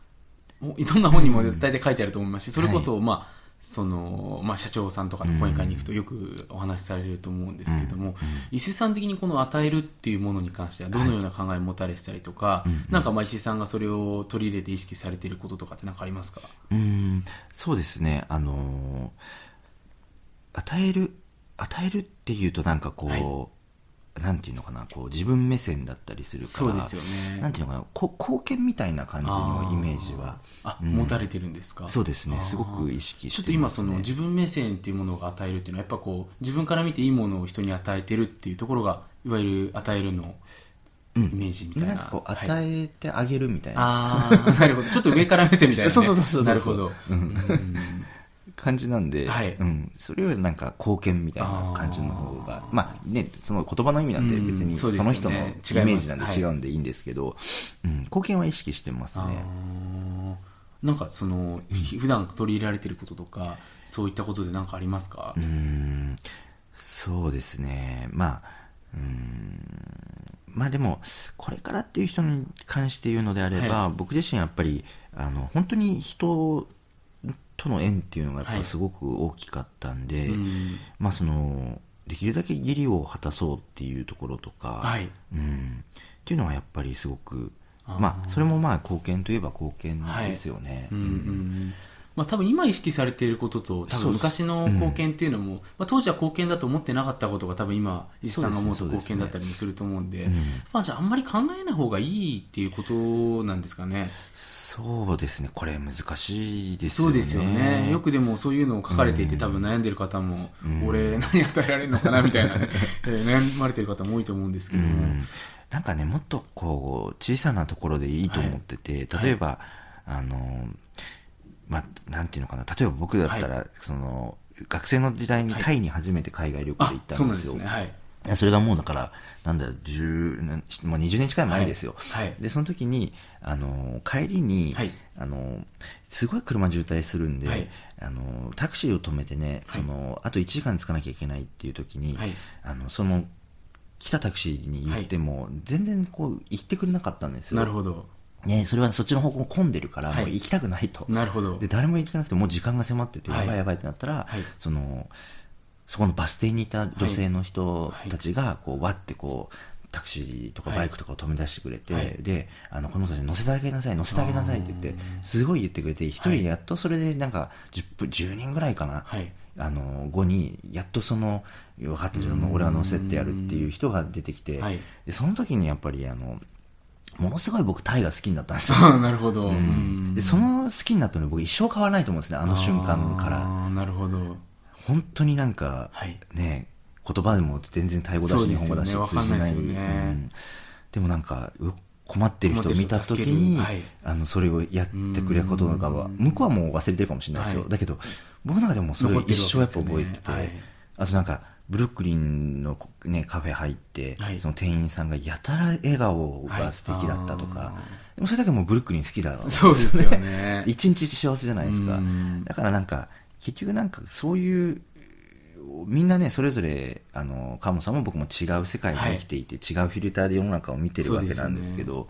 あもうどんな本にも大体書いてあると思いますし、それこそ、まあそのまあ、社長さんとかの講演会に行くとよくお話しされると思うんですけども、伊勢さん的にこの与えるっていうものに関してはどのような考えを持たれてたりとか、なんかまあ石井さんがそれを取り入れて意識されていることとかって何かありますか？うん。そうですね。あのー与える与えるっていうとなんかこう、なんていうのかなこう自分目線だったりするからそうですよね。なんていうのかなこ貢献みたいな感じのイメージは。あ、うん。持たれてるんですか？そうですね。すごく意識してちょっと今その自分目線っていうものが与えるっていうのはやっぱこう自分から見ていいものを人に与えてるっていうところがいわゆる与えるのイメージみたいな、なんかこうはい。与えてあげるみたいな。ああなるほど。ちょっと上から目線みたいな、ね、<laughs> そうそうそうそうそう。なるほど、うん。うん感じなんで、はい。うん、それよりなんか貢献みたいな感じの方がまあねその言葉の意味なんて別にうんその人のイメージなんで違うんでいいんですけど、うん、貢献は意識してますね。なんかその、普段取り入れられてることとかそういったことで何かありますか、うん。そうですね。まあうん。まあでもこれからっていう人に関して言うのであれば、はい。僕自身やっぱりあの本当に人との縁っていうのがやっはい。ぱすごく大きかったんで、うん。まあそのできるだけ義理を果たそうっていうところとか、はい。うん、っていうのはやっぱりすごくまあそれもまあ貢献といえば貢献ですよね、うん。うんうんまあ、多分今意識されていることと多分昔の貢献っていうのも、まあ、当時は貢献だと思ってなかったことが多分今伊勢さんが思うと貢献だったりもすると思うんでうん。まあ、じゃああんまり考えない方がいいっていうことなんですかね。そうですね。これ難しいですよね。そうですよね。よくでもそういうのを書かれていて、多分悩んでる方も、うん。俺何与えられるのかなみたいなね、<laughs> えー悩まれてる方も多いと思うんですけども、うん。なんかねもっとこう小さなところでいいと思ってて、はい。例えば、あのまあなんていうのかな。例えば僕だったら、その学生の時代にはい。タイに初めて海外旅行であ行ったんですすね。はい。いやそれがもうだから、なんだろう、10年、まあ、20年近い前ですよ。はい。はい。で、その時に、あの、帰りに、はい。あの、すごい車渋滞するんで、はい。あの、タクシーを止めてね、はい。その、あと1時間着かなきゃいけないっていう時に、はい。あの、その、来たタクシーに言っても、全然こう、行ってくれなかったんですよ。なるほどね、それはそっちの方向混んでるから、はい。もう行きたくないと。なるほど。で、誰も行ってなくて、もう時間が迫ってて、はい。やばいやばいってなったら、はい。その、そこのバス停にいた女性の人たちが、こう、わってこう、タクシーとかはい。バイクとかを止め出してくれて、はい。で、あの、この人たちに乗せてあげなさい、乗せてあげなさいって言って、すごい言ってくれて、一人でやっとそれでなんか、10分、10人ぐらいかな、はい。あの、後に、やっとその、分かったじゃん、俺は乗せてやるっていう人が出てきて、はい。でその時にやっぱり、あの、ものすごい僕、タイが好きになったんですよ。あなるほど、うん。うん。でその好きになったの僕一生変わらないと思うんですねあの瞬間。からなるほど。本当になんか、はい。ね言葉でも全然タイ語だし、ね。日本語だしわかんないね。うん。でもなんかう困ってる人を見た時に、はい。あのそれをやってくれたことがはうん。向こうはもう忘れてるかもしれないですよ、はい。だけど僕の中でもそれを一生やっぱ覚えてて、残ってるわけですよねあとなんかブルックリンの、ね、カフェ入って、はい。その店員さんがやたら笑顔が素敵だったとか、はいあでもそれだけもうブルックリン好きだわそうですよね。<laughs> 一日幸せじゃないですか。うん。だからなんか結局なんかそういうみんなねそれぞれあの川本さんも僕も違う世界に生きていて、違うフィルターで世の中を見てるわけなんですけど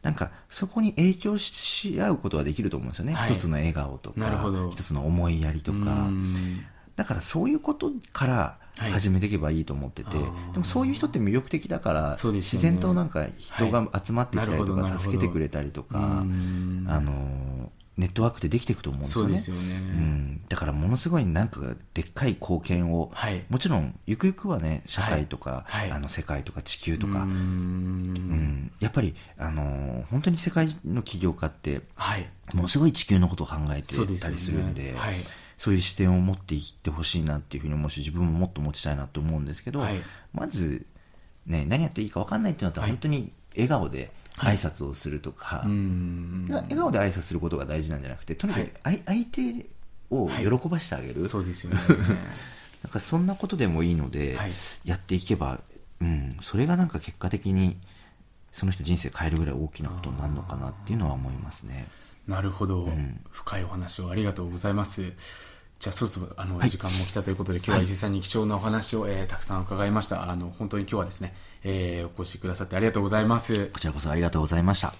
なんかそこに影響し合うことはできると思うんですよね、はい。一つの笑顔とかなるほど。一つの思いやりとか。うん。だからそういうことからはい始めていけばいいと思ってて、あー。でもそういう人って魅力的だから、ね。自然となんか人が集まってきたりとか、助けてくれたりとか、うん。あのネットワークってできていくと思うんですよね。そうですよね。うん、だからものすごいなんかでっかい貢献を、はい。もちろんゆくゆくはね社会とか、はい。はい。あの世界とか地球とか、うん。ん。やっぱり、あのー本当に世界の起業家ってはい。ものすごい地球のことを考えてたりするんではいそういう視点を持っていってほしいなっていうふうに思うし自分ももっと持ちたいなと思うんですけど、はいまず、ね、何やっていいか分かんないっていうのだったらはい。本当に笑顔で挨拶をするとか、笑顔で挨拶することが大事なんじゃなくてとにかく相,、相手を喜ばせてあげる、そうですよね。<laughs> なんかそんなことでもいいので、はい。やっていけば、うん、それがなんか結果的にその人人生変えるぐらい大きなことになるのかなっていうのは思いますね。なるほど、ん。深いお話をありがとうございます。じゃあそろそろあの、はい時間も来たということで今日は伊勢さんに貴重なお話を、えーたくさん伺いました。あの本当に今日はですね、えーお越しくださってありがとうございます。こちらこそありがとうございました。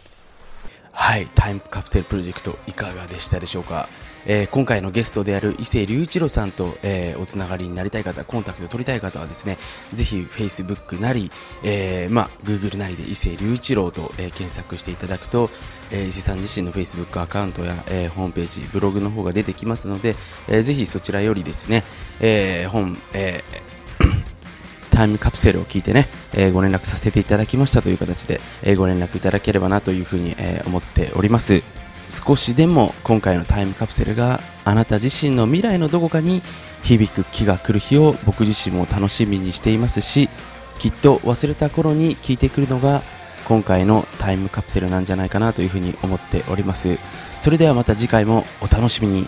はい、タイムカプセルプロジェクトいかがでしたでしょうか、えー今回のゲストである伊勢隆一郎さんと、えーおつながりになりたい方コンタクト取りたい方はですねぜひ Facebook なり、えーまあ、Google なりで伊勢隆一郎と、えー検索していただくと、えー伊勢さん自身の Facebook アカウントや、えーホームページブログの方が出てきますので、えーぜひそちらよりですね、えー本、えー <coughs> タイムカプセルを聞いてね、えーご連絡させていただきましたという形で、えーご連絡いただければなというふうに、えー思っております。少しでも今回のタイムカプセルがあなた自身の未来のどこかに響く気が来る日を僕自身も楽しみにしていますしきっと忘れた頃に聞いてくるのが今回のタイムカプセルなんじゃないかなというふうに思っております。それではまた次回もお楽しみに。